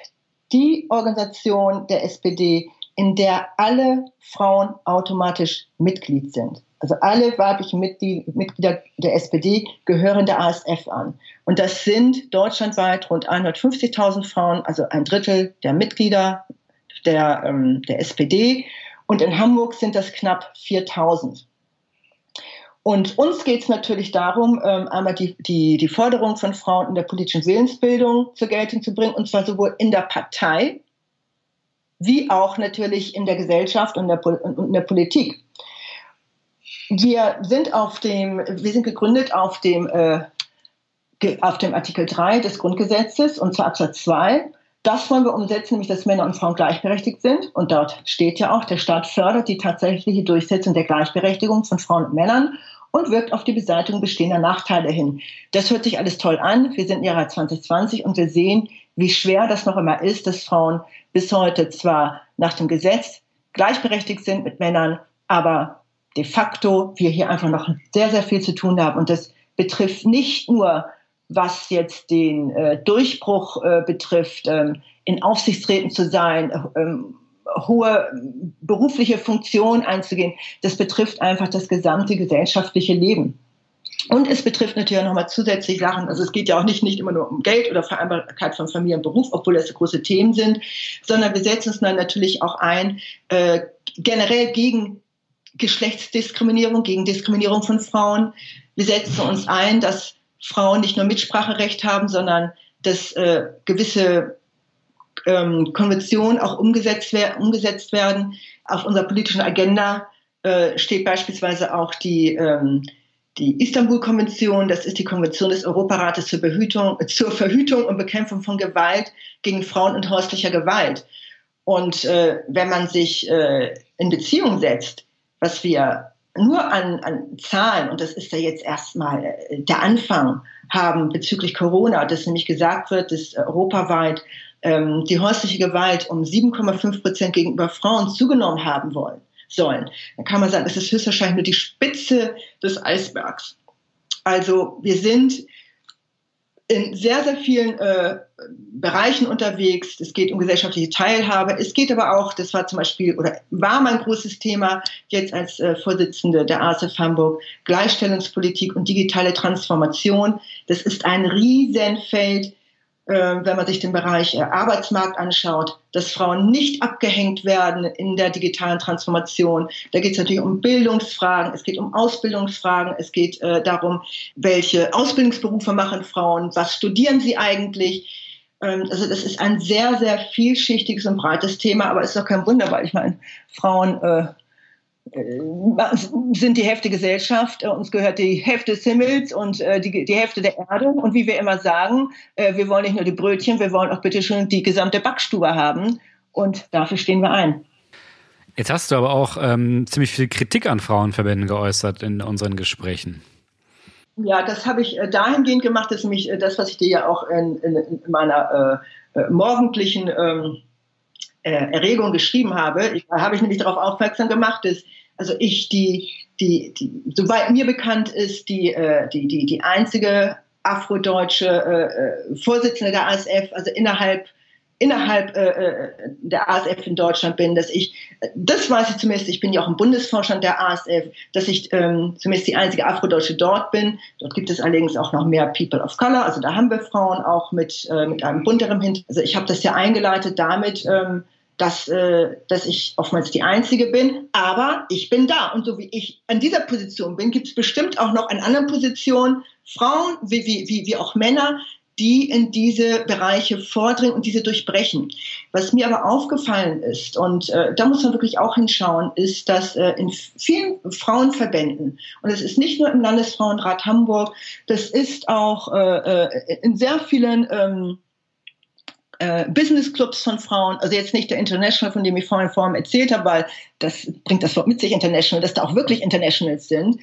S2: die Organisation der SPD, in der alle Frauen automatisch Mitglied sind. Also alle weiblichen Mitglieder der SPD gehören der ASF an. Und das sind deutschlandweit rund 150.000 Frauen, also ein Drittel der Mitglieder der, ähm, der SPD. Und in Hamburg sind das knapp 4.000. Und uns geht es natürlich darum, ähm, einmal die, die, die Forderung von Frauen in der politischen Willensbildung zur Geltung zu bringen, und zwar sowohl in der Partei, wie auch natürlich in der Gesellschaft und, der, und in der Politik. Wir sind auf dem, wir sind gegründet auf dem, äh, auf dem Artikel 3 des Grundgesetzes und zwar Absatz 2. Das wollen wir umsetzen, nämlich dass Männer und Frauen gleichberechtigt sind. Und dort steht ja auch, der Staat fördert die tatsächliche Durchsetzung der Gleichberechtigung von Frauen und Männern und wirkt auf die Beseitigung bestehender Nachteile hin. Das hört sich alles toll an. Wir sind im Jahre 2020 und wir sehen, wie schwer das noch immer ist, dass Frauen bis heute zwar nach dem Gesetz gleichberechtigt sind mit Männern, aber de facto wir hier einfach noch sehr, sehr viel zu tun haben. Und das betrifft nicht nur, was jetzt den äh, Durchbruch äh, betrifft, ähm, in Aufsichtsräten zu sein, ähm, hohe berufliche Funktion einzugehen. Das betrifft einfach das gesamte gesellschaftliche Leben. Und es betrifft natürlich auch nochmal zusätzliche Sachen. Also es geht ja auch nicht, nicht immer nur um Geld oder Vereinbarkeit von Familie und Beruf, obwohl das große Themen sind, sondern wir setzen uns dann natürlich auch ein, äh, generell gegen Geschlechtsdiskriminierung, gegen Diskriminierung von Frauen. Wir setzen uns ein, dass Frauen nicht nur Mitspracherecht haben, sondern dass äh, gewisse ähm, Konventionen auch umgesetzt, wer umgesetzt werden. Auf unserer politischen Agenda äh, steht beispielsweise auch die, ähm, die Istanbul-Konvention. Das ist die Konvention des Europarates zur, Behütung, zur Verhütung und Bekämpfung von Gewalt gegen Frauen und häuslicher Gewalt. Und äh, wenn man sich äh, in Beziehung setzt, was wir nur an, an Zahlen, und das ist ja jetzt erstmal äh, der Anfang, haben bezüglich Corona, dass nämlich gesagt wird, dass europaweit ähm, die häusliche Gewalt um 7,5 Prozent gegenüber Frauen zugenommen haben wollen, sollen, dann kann man sagen, es ist höchstwahrscheinlich nur die Spitze des Eisbergs. Also wir sind in sehr, sehr vielen äh, Bereichen unterwegs. Es geht um gesellschaftliche Teilhabe. Es geht aber auch, das war zum Beispiel oder war mein großes Thema jetzt als äh, Vorsitzende der ASF Hamburg, Gleichstellungspolitik und digitale Transformation. Das ist ein Riesenfeld, wenn man sich den Bereich äh, Arbeitsmarkt anschaut, dass Frauen nicht abgehängt werden in der digitalen Transformation. Da geht es natürlich um Bildungsfragen, es geht um Ausbildungsfragen, es geht äh, darum, welche Ausbildungsberufe machen Frauen, was studieren sie eigentlich. Ähm, also das ist ein sehr, sehr vielschichtiges und breites Thema, aber es ist doch kein Wunder, weil ich meine, Frauen äh, sind die Hälfte Gesellschaft, äh, uns gehört die Hälfte des Himmels und äh, die, die Hälfte der Erde. Und wie wir immer sagen, wir wollen nicht nur die Brötchen, wir wollen auch bitte schon die gesamte Backstube haben. Und dafür stehen wir ein.
S1: Jetzt hast du aber auch ähm, ziemlich viel Kritik an Frauenverbänden geäußert in unseren Gesprächen.
S2: Ja, das habe ich dahingehend gemacht, dass nämlich das, was ich dir ja auch in, in, in meiner äh, morgendlichen ähm, äh, Erregung geschrieben habe, habe ich nämlich darauf aufmerksam gemacht, dass also ich die, die, die soweit mir bekannt ist, die, äh, die, die, die einzige afrodeutsche äh, äh Vorsitzende der ASF, also innerhalb innerhalb äh, äh der ASF in Deutschland bin, dass ich, das weiß ich zumindest, ich bin ja auch im Bundesvorstand der ASF, dass ich ähm, zumindest die einzige Afrodeutsche dort bin. Dort gibt es allerdings auch noch mehr People of Color, also da haben wir Frauen auch mit, äh, mit einem bunteren Hintergrund. Also ich habe das ja eingeleitet damit, ähm, dass, äh, dass ich oftmals die Einzige bin, aber ich bin da. Und so wie ich an dieser Position bin, gibt es bestimmt auch noch an anderen Positionen Frauen wie, wie, wie, wie auch Männer, die in diese Bereiche vordringen und diese durchbrechen. Was mir aber aufgefallen ist, und äh, da muss man wirklich auch hinschauen, ist, dass äh, in vielen Frauenverbänden, und es ist nicht nur im Landesfrauenrat Hamburg, das ist auch äh, äh in sehr vielen ähm, äh, Business-Clubs von Frauen, also jetzt nicht der International, von dem ich vorhin vorhin erzählt habe, weil das bringt das Wort mit sich, International, dass da auch wirklich Internationals sind.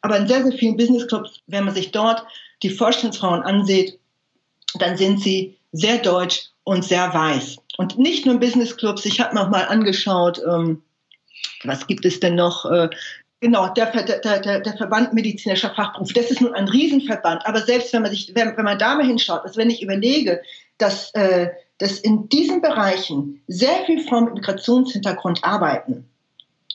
S2: Aber in sehr, sehr vielen Business-Clubs, wenn man sich dort die Vorstandsfrauen ansieht, dann sind sie sehr deutsch und sehr weiß. Und nicht nur Business-Clubs, ich habe auch mal angeschaut, ähm, was gibt es denn noch? Äh, Genau, der, der, der, der Verband medizinischer Fachberufe, das ist nun ein Riesenverband. Aber selbst wenn man sich, wenn, wenn man da mal hinschaut, also wenn ich überlege, dass, äh, dass in diesen Bereichen sehr viele Frauen mit Migrationshintergrund arbeiten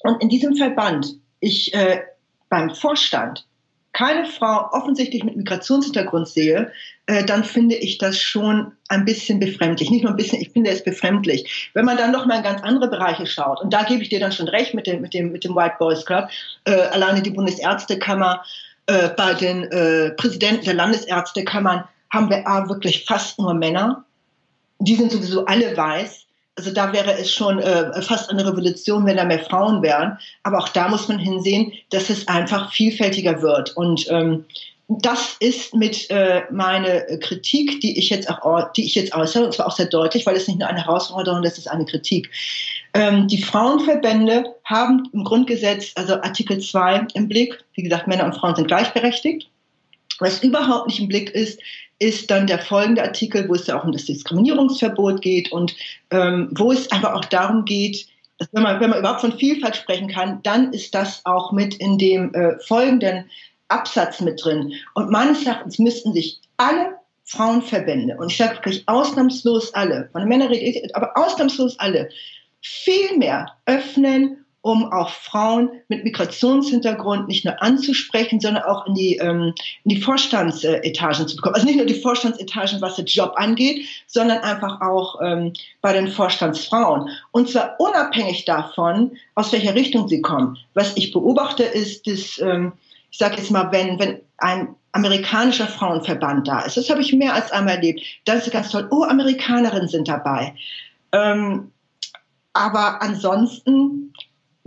S2: und in diesem Verband ich äh, beim Vorstand keine Frau offensichtlich mit Migrationshintergrund sehe, äh, dann finde ich das schon ein bisschen befremdlich. Nicht nur ein bisschen, ich finde es befremdlich. Wenn man dann noch mal in ganz andere Bereiche schaut, und da gebe ich dir dann schon recht mit dem, mit dem, mit dem White Boys Club, äh, alleine die Bundesärztekammer, äh, bei den äh, Präsidenten der Landesärztekammern haben wir A, wirklich fast nur Männer. Die sind sowieso alle weiß. Also da wäre es schon äh, fast eine Revolution, wenn da mehr Frauen wären. Aber auch da muss man hinsehen, dass es einfach vielfältiger wird. Und ähm, das ist mit äh, meine Kritik, die ich jetzt auch, die ich jetzt äußere, und zwar auch sehr deutlich, weil es nicht nur eine Herausforderung, das ist eine Kritik. Ähm, die Frauenverbände haben im Grundgesetz, also Artikel 2 im Blick. Wie gesagt, Männer und Frauen sind gleichberechtigt. Was überhaupt nicht im Blick ist, ist dann der folgende Artikel, wo es ja auch um das Diskriminierungsverbot geht und ähm, wo es einfach auch darum geht, dass wenn man, wenn man überhaupt von Vielfalt sprechen kann, dann ist das auch mit in dem äh, folgenden Absatz mit drin. Und meines Erachtens müssten sich alle Frauenverbände, und ich sage wirklich ausnahmslos alle, von den Männern rede ich, aber ausnahmslos alle, viel mehr öffnen um auch Frauen mit Migrationshintergrund nicht nur anzusprechen, sondern auch in die, ähm, in die Vorstandsetagen zu bekommen. Also nicht nur die Vorstandsetagen, was den Job angeht, sondern einfach auch ähm, bei den Vorstandsfrauen. Und zwar unabhängig davon, aus welcher Richtung sie kommen. Was ich beobachte, ist, dass, ähm, ich sage jetzt mal, wenn, wenn ein amerikanischer Frauenverband da ist, das habe ich mehr als einmal erlebt, das ist ganz toll. Oh, Amerikanerinnen sind dabei. Ähm, aber ansonsten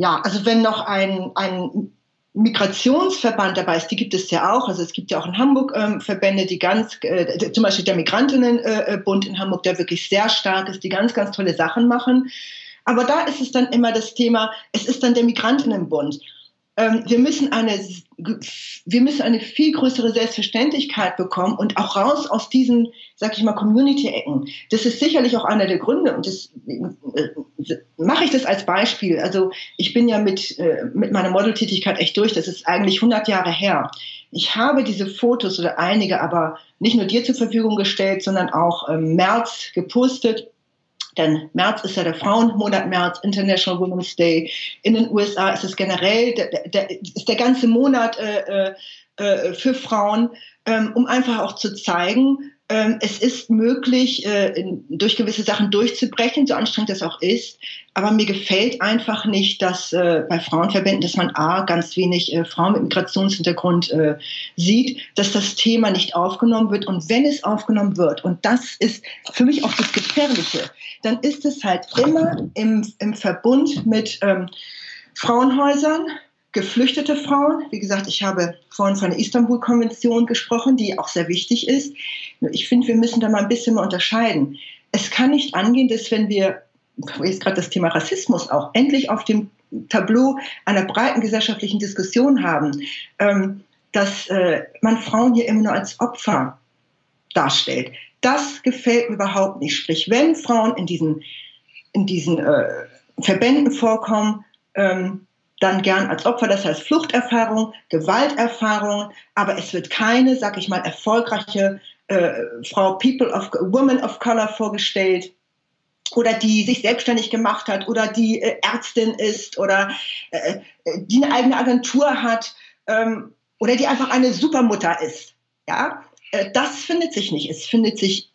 S2: ja, also wenn noch ein, ein Migrationsverband dabei ist, die gibt es ja auch. Also es gibt ja auch in Hamburg ähm, Verbände, die ganz, äh, zum Beispiel der Migrantinnenbund äh, in Hamburg, der wirklich sehr stark ist, die ganz, ganz tolle Sachen machen. Aber da ist es dann immer das Thema, es ist dann der Migrantinnenbund wir müssen eine, wir müssen eine viel größere Selbstverständlichkeit bekommen und auch raus aus diesen, sag ich mal, Community-Ecken. Das ist sicherlich auch einer der Gründe und das äh, mache ich das als Beispiel. Also ich bin ja mit, äh, mit meiner Modeltätigkeit echt durch. Das ist eigentlich 100 Jahre her. Ich habe diese Fotos oder einige aber nicht nur dir zur Verfügung gestellt, sondern auch im März gepostet denn März ist ja der Frauenmonat März, International Women's Day. In den USA ist es generell, der, der, ist der ganze Monat äh, äh, äh, für Frauen, ähm, um einfach auch zu zeigen, es ist möglich, äh, durch gewisse Sachen durchzubrechen, so anstrengend das auch ist. Aber mir gefällt einfach nicht, dass äh, bei Frauenverbänden, dass man A, ganz wenig äh, Frauen mit Migrationshintergrund sieht, dass das Thema nicht aufgenommen wird. Und wenn es aufgenommen wird, und das ist für mich auch das Gefährliche, dann ist es halt immer im, im Verbund mit ähm, Frauenhäusern, geflüchtete Frauen. Wie gesagt, ich habe vorhin von der Istanbul-Konvention gesprochen, die auch sehr wichtig ist. Ich finde, wir müssen da mal ein bisschen mal unterscheiden. Es kann nicht angehen, dass wenn wir, jetzt gerade das Thema Rassismus auch, endlich auf dem Tableau einer breiten gesellschaftlichen Diskussion haben, ähm, dass äh, man Frauen hier immer nur als Opfer darstellt. Das gefällt mir überhaupt nicht. Sprich, wenn Frauen in diesen, in diesen äh, Verbänden vorkommen, ähm, dann gern als Opfer, das heißt Fluchterfahrung, Gewalterfahrung, aber es wird keine, sag ich mal, erfolgreiche äh, Frau People of Woman of Color vorgestellt oder die sich selbstständig gemacht hat oder die äh, Ärztin ist oder äh, äh die eine eigene Agentur hat ähm, oder die einfach eine Supermutter ist. Ja, äh, das findet sich nicht. Es findet sich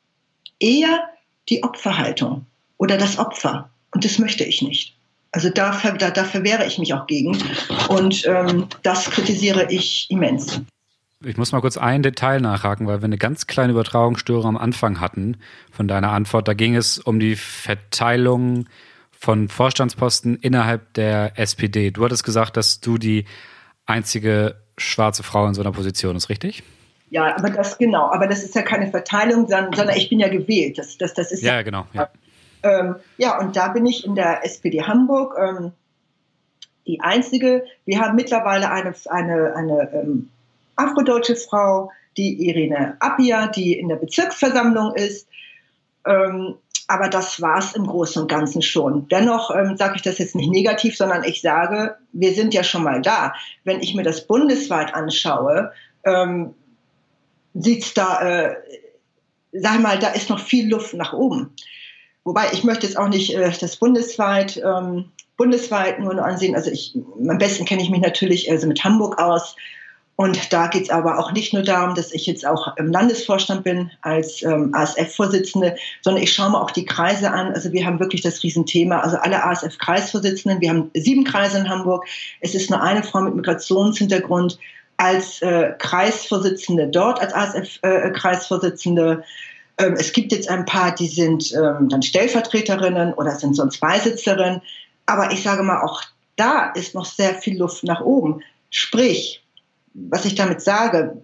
S2: eher die Opferhaltung oder das Opfer. Und das möchte ich nicht. Also da, da, da verwehre ich mich auch gegen. Und ähm, das kritisiere ich immens.
S1: Ich muss mal kurz ein Detail nachhaken, weil wir eine ganz kleine Übertragungsstörung am Anfang hatten von deiner Antwort. Da ging es um die Verteilung von Vorstandsposten innerhalb der SPD. Du hattest gesagt, dass du die einzige schwarze Frau in so einer Position ist, richtig?
S2: Ja, aber das genau, aber das ist ja keine Verteilung, sondern, ich bin ja gewählt. Das, das, das ist
S1: ja, ja genau. Ja.
S2: Ähm, ja, und da bin ich in der SPD Hamburg ähm, die einzige. Wir haben mittlerweile eine, eine, eine ähm, afrodeutsche Frau, die Irene Appia, die in der Bezirksversammlung ist. Ähm, aber das war es im Großen und Ganzen schon. Dennoch ähm, sage ich das jetzt nicht negativ, sondern ich sage, wir sind ja schon mal da. Wenn ich mir das bundesweit anschaue, ähm, sieht's da, äh, sag mal, da ist noch viel Luft nach oben. Wobei ich möchte jetzt auch nicht äh, das bundesweit, ähm, bundesweit nur, ansehen. Also ich, am besten kenne ich mich natürlich also mit Hamburg aus. Und da geht es aber auch nicht nur darum, dass ich jetzt auch im Landesvorstand bin als ähm, ASF-Vorsitzende, sondern ich schaue mir auch die Kreise an. Also wir haben wirklich das Riesenthema. Also alle ASF-Kreisvorsitzenden, wir haben sieben Kreise in Hamburg. Es ist nur eine Frau mit Migrationshintergrund als äh, Kreisvorsitzende dort, als ASF-Kreisvorsitzende. Äh, ähm, es gibt jetzt ein paar, die sind ähm, dann Stellvertreterinnen oder sind sonst Beisitzerinnen. Aber ich sage mal, auch da ist noch sehr viel Luft nach oben. Sprich, was ich damit sage,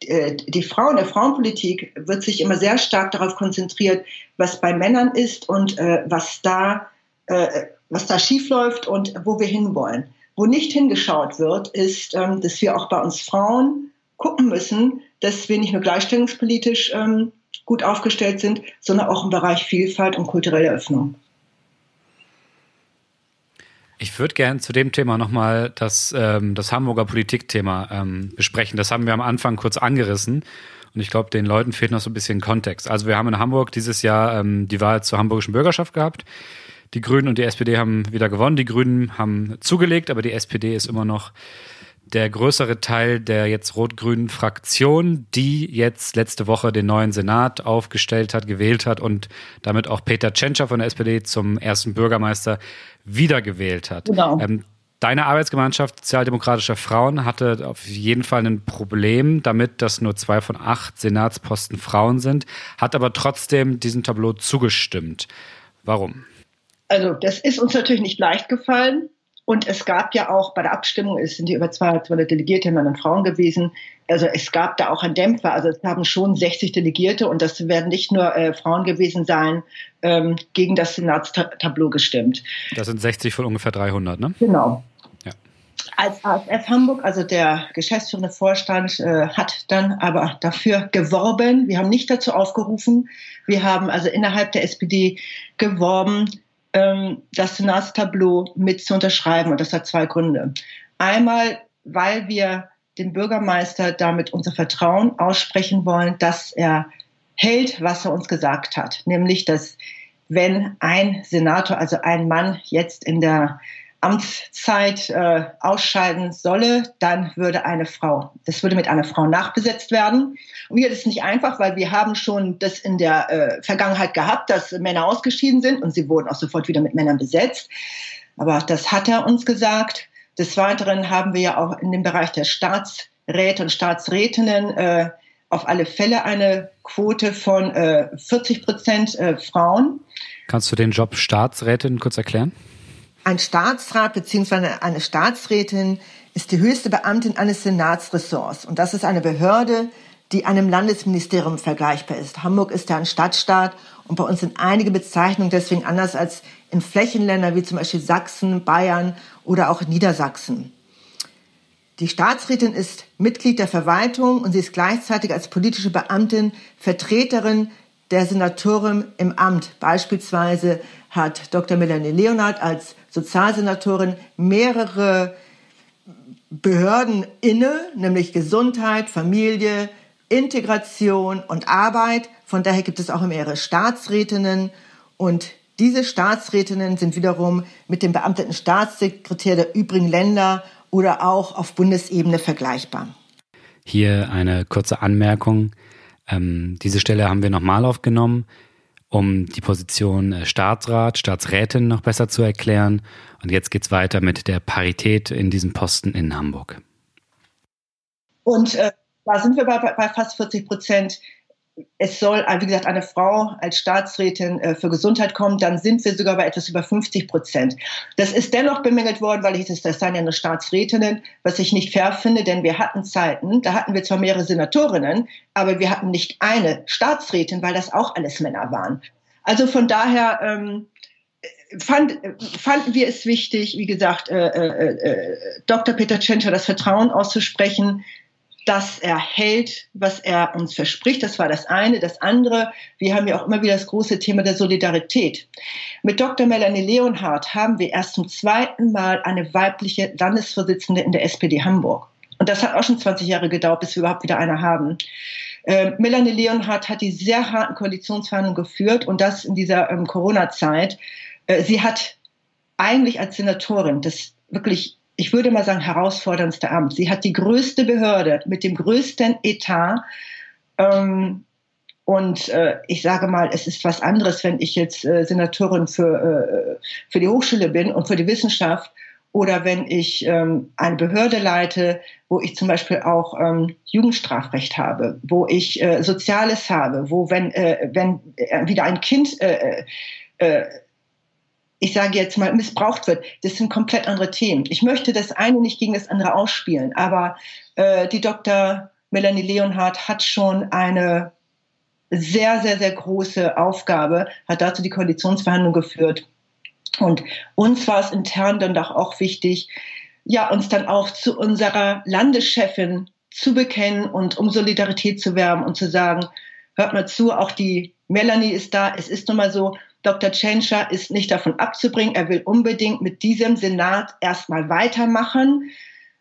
S2: äh, die Frau in der Frauenpolitik wird sich immer sehr stark darauf konzentriert, was bei Männern ist und äh, was da, äh, was da schiefläuft und wo wir hinwollen. Wo nicht hingeschaut wird, ist, ähm, dass wir auch bei uns Frauen gucken müssen, dass wir nicht nur gleichstellungspolitisch ähm, gut aufgestellt sind, sondern auch im Bereich Vielfalt und kulturelle Öffnung.
S1: Ich würde gerne zu dem Thema nochmal das, ähm, das Hamburger Politikthema ähm, besprechen. Das haben wir am Anfang kurz angerissen. Und ich glaube, den Leuten fehlt noch so ein bisschen Kontext. Also wir haben in Hamburg dieses Jahr ähm, die Wahl zur hamburgischen Bürgerschaft gehabt. Die Grünen und die SPD haben wieder gewonnen. Die Grünen haben zugelegt, aber die SPD ist immer noch der größere Teil der jetzt rot-grünen Fraktion, die jetzt letzte Woche den neuen Senat aufgestellt hat, gewählt hat und damit auch Peter Tschentscher von der SPD zum ersten Bürgermeister wiedergewählt hat. Genau. Ähm, deine Arbeitsgemeinschaft Sozialdemokratischer Frauen hatte auf jeden Fall ein Problem damit, dass nur zwei von acht Senatsposten Frauen sind, hat aber trotzdem diesem Tableau zugestimmt. Warum?
S2: Also das ist uns natürlich nicht leicht gefallen. Und es gab ja auch bei der Abstimmung, es sind die über 200 Delegierte Männer und Frauen gewesen, also es gab da auch einen Dämpfer. Also es haben schon 60 Delegierte und das werden nicht nur äh, Frauen gewesen sein, ähm, gegen das Senatstableau gestimmt.
S1: Das sind 60 von ungefähr 300, ne?
S2: Genau. Ja. Als ASF Hamburg, also der geschäftsführende Vorstand, äh, hat dann aber dafür geworben. Wir haben nicht dazu aufgerufen. Wir haben also innerhalb der SPD geworben, ähm, das Senatstableau mit zu unterschreiben. Und das hat zwei Gründe. Einmal, weil wir dem Bürgermeister damit unser Vertrauen aussprechen wollen, dass er hält, was er uns gesagt hat. Nämlich, dass wenn ein Senator, also ein Mann jetzt in der Amtszeit äh, ausscheiden solle, dann würde eine Frau, das würde mit einer Frau nachbesetzt werden. Und hier ist es nicht einfach, weil wir haben schon das in der äh, Vergangenheit gehabt, dass Männer ausgeschieden sind und sie wurden auch sofort wieder mit Männern besetzt. Aber das hat er uns gesagt. Des Weiteren haben wir ja auch in dem Bereich der Staatsräte und Staatsrätinnen äh, auf alle Fälle eine Quote von äh, 40 Prozent äh, Frauen.
S1: Kannst du den Job Staatsrätin kurz erklären?
S2: Ein Staatsrat bzw. eine Staatsrätin ist die höchste Beamtin eines Senatsressorts. Und das ist eine Behörde, die einem Landesministerium vergleichbar ist. Hamburg ist ja ein Stadtstaat und bei uns sind einige Bezeichnungen deswegen anders als in Flächenländern wie zum Beispiel Sachsen, Bayern oder auch Niedersachsen. Die Staatsrätin ist Mitglied der Verwaltung und sie ist gleichzeitig als politische Beamtin Vertreterin der Senatorin im Amt. Beispielsweise hat Dr. Melanie Leonard als Sozialsenatorin mehrere Behörden inne, nämlich Gesundheit, Familie, Integration und Arbeit. Von daher gibt es auch mehrere Staatsrätinnen und diese Staatsrätinnen sind wiederum mit dem beamteten Staatssekretär der übrigen Länder oder auch auf Bundesebene vergleichbar.
S1: Hier eine kurze Anmerkung. Ähm, diese Stelle haben wir nochmal aufgenommen, um die Position äh, Staatsrat, Staatsrätin noch besser zu erklären. Und jetzt geht es weiter mit der Parität in diesem Posten in Hamburg.
S2: Und äh, da sind wir bei, bei fast 40 Prozent es soll, wie gesagt, eine Frau als Staatsrätin äh, für Gesundheit kommen, dann sind wir sogar bei etwas über 50 Prozent. Das ist dennoch bemängelt worden, weil ich das, das seien ja nur Staatsrätinnen, was ich nicht fair finde, denn wir hatten Zeiten, da hatten wir zwar mehrere Senatorinnen, aber wir hatten nicht eine Staatsrätin, weil das auch alles Männer waren. Also von daher ähm, fand, fanden wir es wichtig, wie gesagt, äh, äh, äh Dr. Peter Tschentscher das Vertrauen auszusprechen, dass er hält, was er uns verspricht. Das war das eine. Das andere, wir haben ja auch immer wieder das große Thema der Solidarität. Mit Dr. Melanie Leonhardt haben wir erst zum zweiten Mal eine weibliche Landesvorsitzende in der SPD Hamburg. Und das hat auch schon 20 Jahre gedauert, bis wir überhaupt wieder eine haben. Äh, Melanie Leonhardt hat die sehr harten Koalitionsverhandlungen geführt und das in dieser ähm, Corona-Zeit. Äh, sie hat eigentlich als Senatorin das wirklich ich würde mal sagen, herausforderndste Amt. Sie hat die größte Behörde mit dem größten Etat. Ähm, und äh, ich sage mal, es ist was anderes, wenn ich jetzt äh, Senatorin für, äh, für die Hochschule bin und für die Wissenschaft oder wenn ich ähm, eine Behörde leite, wo ich zum Beispiel auch ähm, Jugendstrafrecht habe, wo ich äh, Soziales habe, wo wenn, äh, wenn äh, wieder ein Kind ich sage jetzt mal, missbraucht wird, das sind komplett andere Themen. Ich möchte das eine nicht gegen das andere ausspielen, aber äh, die Dr. Melanie Leonhardt hat schon eine sehr, sehr, sehr große Aufgabe, hat dazu die Koalitionsverhandlung geführt. Und uns war es intern dann doch auch wichtig, ja, uns dann auch zu unserer Landeschefin zu bekennen und um Solidarität zu werben und zu sagen, hört mal zu, auch die Melanie ist da. Es ist nun mal so, Dr. Tschentscher ist nicht davon abzubringen. Er will unbedingt mit diesem Senat erstmal weitermachen.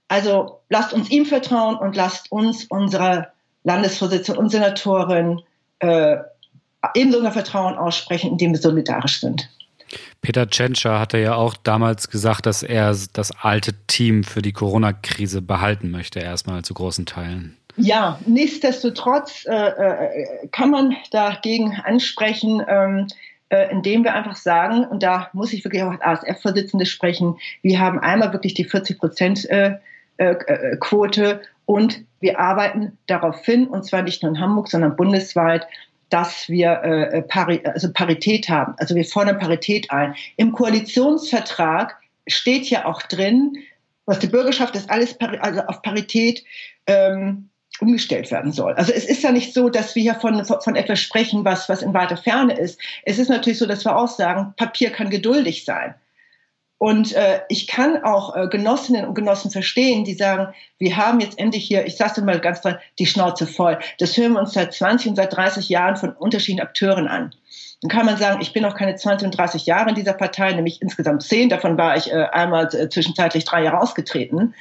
S2: Also lasst uns ihm vertrauen und lasst uns unsere Landesvorsitzende und Senatorin äh, ebenso unser Vertrauen aussprechen, indem wir solidarisch sind.
S1: Peter Tschentscher hatte ja auch damals gesagt, dass er das alte Team für die Corona-Krise behalten möchte, erstmal zu großen Teilen.
S2: Ja, nichtsdestotrotz äh, äh, kann man dagegen ansprechen, ähm, äh, indem wir einfach sagen, und da muss ich wirklich auch als ASF-Vorsitzende sprechen, wir haben einmal wirklich die 40 Prozent äh, äh, äh, und wir arbeiten darauf hin, und zwar nicht nur in Hamburg, sondern bundesweit, dass wir also Parität haben. Also wir fordern Parität ein. Im Koalitionsvertrag steht ja auch drin, was die Bürgerschaft ist alles also auf Parität ähm, umgestellt werden soll. Also es ist ja nicht so, dass wir hier von, von etwas sprechen, was, was in weiter Ferne ist. Es ist natürlich so, dass wir auch sagen, Papier kann geduldig sein. Und äh, ich kann auch äh, Genossinnen und Genossen verstehen, die sagen, wir haben jetzt endlich hier, ich sage mal ganz klar, die Schnauze voll. Das hören wir uns seit 20 und seit 30 Jahren von unterschiedlichen Akteuren an. Dann kann man sagen, ich bin auch keine 20 und 30 Jahre in dieser Partei, nämlich insgesamt 10. Davon war ich äh, einmal äh, zwischenzeitlich drei Jahre ausgetreten.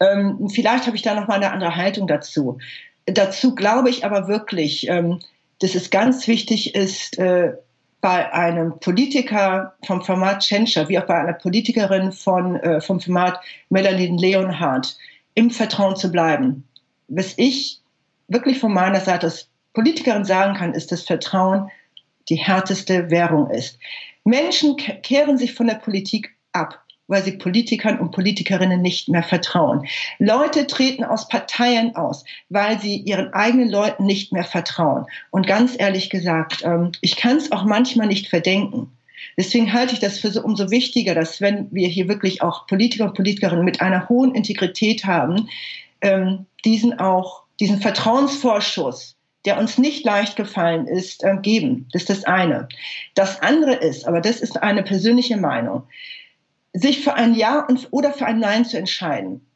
S2: Ähm, vielleicht habe ich da noch mal eine andere Haltung dazu. Dazu glaube ich aber wirklich, ähm, dass es ganz wichtig ist, äh, bei einem Politiker vom Format Tschentscher, wie auch bei einer Politikerin von, vom Format Melanie Leonhardt, im Vertrauen zu bleiben. Was ich wirklich von meiner Seite als Politikerin sagen kann, ist, dass Vertrauen die härteste Währung ist. Menschen kehren sich von der Politik ab weil sie Politikern und Politikerinnen nicht mehr vertrauen. Leute treten aus Parteien aus, weil sie ihren eigenen Leuten nicht mehr vertrauen. Und ganz ehrlich gesagt, ähm, ich kann es auch manchmal nicht verdenken. Deswegen halte ich das für so umso wichtiger, dass wenn wir hier wirklich auch Politiker und Politikerinnen mit einer hohen Integrität haben, ähm, diesen auch, diesen Vertrauensvorschuss, der uns nicht leicht gefallen ist, äh, geben. Das ist das eine. Das andere ist, aber das ist eine persönliche Meinung, sich für ein Ja oder für ein Nein zu entscheiden,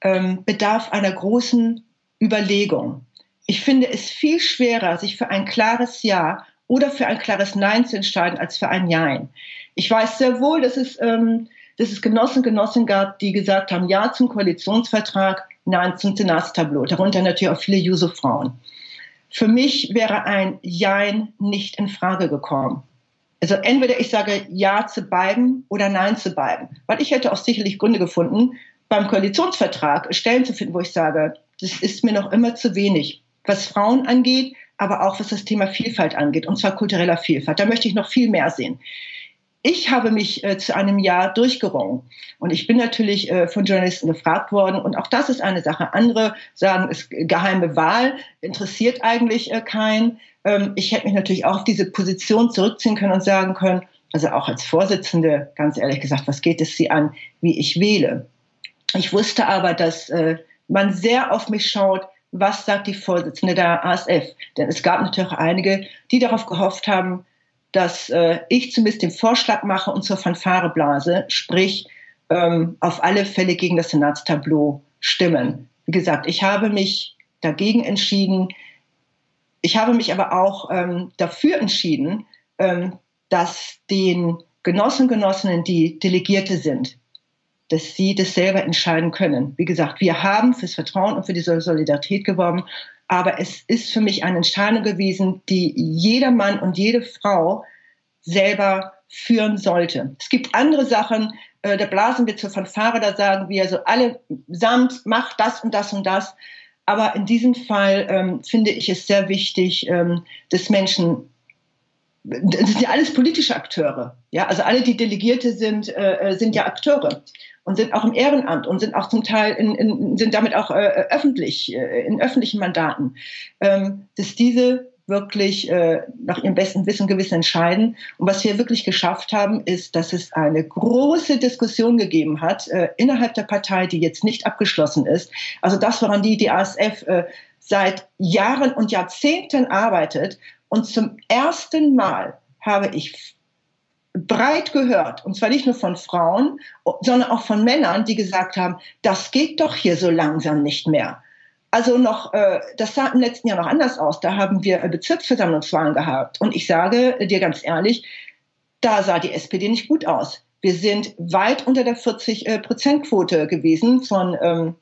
S2: ähm, bedarf einer großen Überlegung. Ich finde es viel schwerer, sich für ein klares Ja oder für ein klares Nein zu entscheiden, als für ein Jein. Ich weiß sehr wohl, dass es, ähm, dass es Genossen und Genossinnen gab, die gesagt haben, Ja zum Koalitionsvertrag, Nein zum Senatstableau, darunter natürlich auch viele Juso-Frauen. Für mich wäre ein Jein nicht in Frage gekommen. Also entweder ich sage Ja zu beiden oder Nein zu beiden. Weil ich hätte auch sicherlich Gründe gefunden, beim Koalitionsvertrag Stellen zu finden, wo ich sage, das ist mir noch immer zu wenig. Was Frauen angeht, aber auch was das Thema Vielfalt angeht, und zwar kultureller Vielfalt. Da möchte ich noch viel mehr sehen. Ich habe mich äh, zu einem Jahr durchgerungen. Und ich bin natürlich äh, von Journalisten gefragt worden. Und auch das ist eine Sache. Andere sagen, es geheime Wahl interessiert eigentlich äh, keinen. Ähm, ich hätte mich natürlich auch auf diese Position zurückziehen können und sagen können, also auch als Vorsitzende, ganz ehrlich gesagt, was geht es Sie an, wie ich wähle? Ich wusste aber, dass äh, man sehr auf mich schaut, was sagt die Vorsitzende der ASF? Denn es gab natürlich auch einige, die darauf gehofft haben, dass äh, ich zumindest den Vorschlag mache und zur Fanfare blase, sprich ähm, auf alle Fälle gegen das Senatstableau stimmen. Wie gesagt, ich habe mich dagegen entschieden. Ich habe mich aber auch ähm, dafür entschieden, ähm, dass den Genossen und Genossinnen, die Delegierte sind, dass sie das selber entscheiden können. Wie gesagt, wir haben fürs Vertrauen und für die Solidarität geworben aber es ist für mich eine Entscheidung gewesen, die jeder Mann und jede Frau selber führen sollte. Es gibt andere Sachen, äh, da blasen wir zur Fanfare, da sagen wir so alle samt, mach das und das und das. Aber in diesem Fall ähm, finde ich es sehr wichtig, ähm, dass Menschen das sind ja alles politische Akteure. Ja, also alle, die Delegierte sind, äh, äh, sind ja Akteure und sind auch im Ehrenamt und sind auch zum Teil in, in, sind damit auch äh, öffentlich äh, in öffentlichen Mandaten, ähm, dass diese wirklich äh, nach ihrem besten Wissen und Gewissen entscheiden. Und was wir wirklich geschafft haben, ist, dass es eine große Diskussion gegeben hat äh, innerhalb der Partei, die jetzt nicht abgeschlossen ist. Also das, woran die die ASF äh, seit Jahren und Jahrzehnten arbeitet und zum ersten Mal habe ich breit gehört, und zwar nicht nur von Frauen, sondern auch von Männern, die gesagt haben, das geht doch hier so langsam nicht mehr. Also noch, äh, das sah im letzten Jahr noch anders aus. Da haben wir Bezirksversammlungswahlen gehabt. Und ich sage dir ganz ehrlich, da sah die SPD nicht gut aus. Wir sind weit unter der 40-Prozent-Quote äh, gewesen von ähm,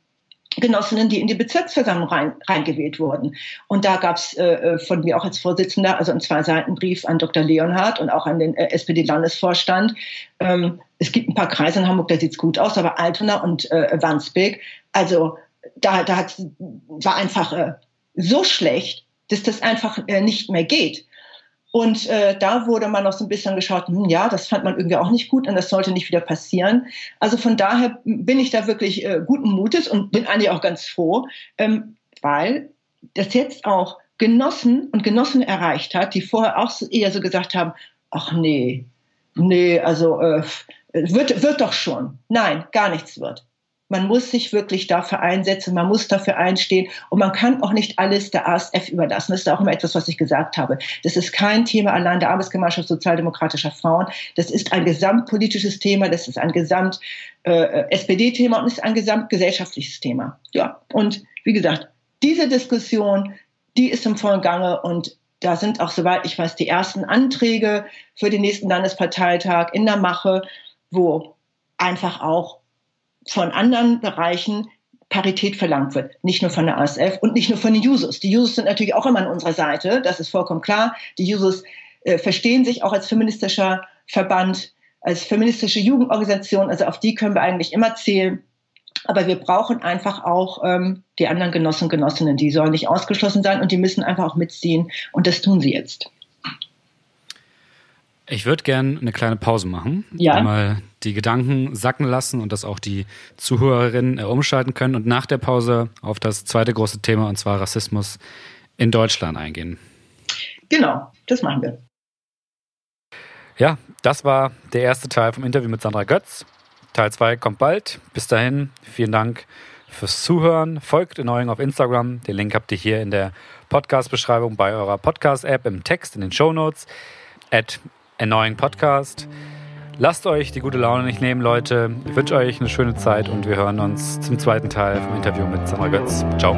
S2: Genossinnen, die in die Bezirksversammlung rein, reingewählt wurden. Und da gab es äh, äh, von mir auch als Vorsitzender, also einen Zwei-Seiten-Brief an Dr. Leonhardt und auch an den äh, SPD-Landesvorstand. Ähm, es gibt ein paar Kreise in Hamburg, da sieht's gut aus, aber Altona und äh, Wandsbek, also da, da hat's, war einfach äh, so schlecht, dass das einfach äh, nicht mehr geht. Und äh, da wurde man noch so ein bisschen geschaut, hm, ja, das fand man irgendwie auch nicht gut und das sollte nicht wieder passieren. Also von daher bin ich da wirklich äh, guten Mutes und bin eigentlich auch ganz froh, ähm, weil das jetzt auch Genossen und Genossen erreicht hat, die vorher auch so, eher so gesagt haben, ach nee, nee, also äh, wird, wird doch schon. Nein, gar nichts wird. Man muss sich wirklich dafür einsetzen, man muss dafür einstehen und man kann auch nicht alles der ASF überlassen. Das ist auch immer etwas, was ich gesagt habe. Das ist kein Thema allein der Arbeitsgemeinschaft sozialdemokratischer Frauen. Das ist ein gesamtpolitisches Thema, das ist ein gesamt äh, SPD-Thema und ist ein gesamtgesellschaftliches Thema. Ja, und wie gesagt, diese Diskussion, die ist im vollen Gange und da sind auch, soweit ich weiß, die ersten Anträge für den nächsten Landesparteitag in der Mache, wo einfach auch von anderen Bereichen Parität verlangt wird. Nicht nur von der ASF und nicht nur von den Jusos. Die Jusos sind natürlich auch immer an unserer Seite, das ist vollkommen klar. Die Jusos äh, verstehen sich auch als feministischer Verband, als feministische Jugendorganisation, also auf die können wir eigentlich immer zählen. Aber wir brauchen einfach auch ähm, die anderen Genossen und Genossinnen, die sollen nicht ausgeschlossen sein und die müssen einfach auch mitziehen und das tun sie jetzt.
S1: Ich würde gerne eine kleine Pause machen. Ja. Einmal die Gedanken sacken lassen und dass auch die Zuhörerinnen äh, umschalten können und nach der Pause auf das zweite große Thema und zwar Rassismus in Deutschland eingehen.
S2: Genau, das machen wir.
S1: Ja, das war der erste Teil vom Interview mit Sandra Götz. Teil 2 kommt bald. Bis dahin, vielen Dank fürs Zuhören. Folgt Erneuung auf Instagram. Den Link habt ihr hier in der Podcast-Beschreibung bei eurer Podcast-App im Text in den Show Notes. At Annoying Podcast. Lasst euch die gute Laune nicht nehmen, Leute. Ich wünsche euch eine schöne Zeit und wir hören uns zum zweiten Teil vom Interview mit Sandra Götz. Ciao.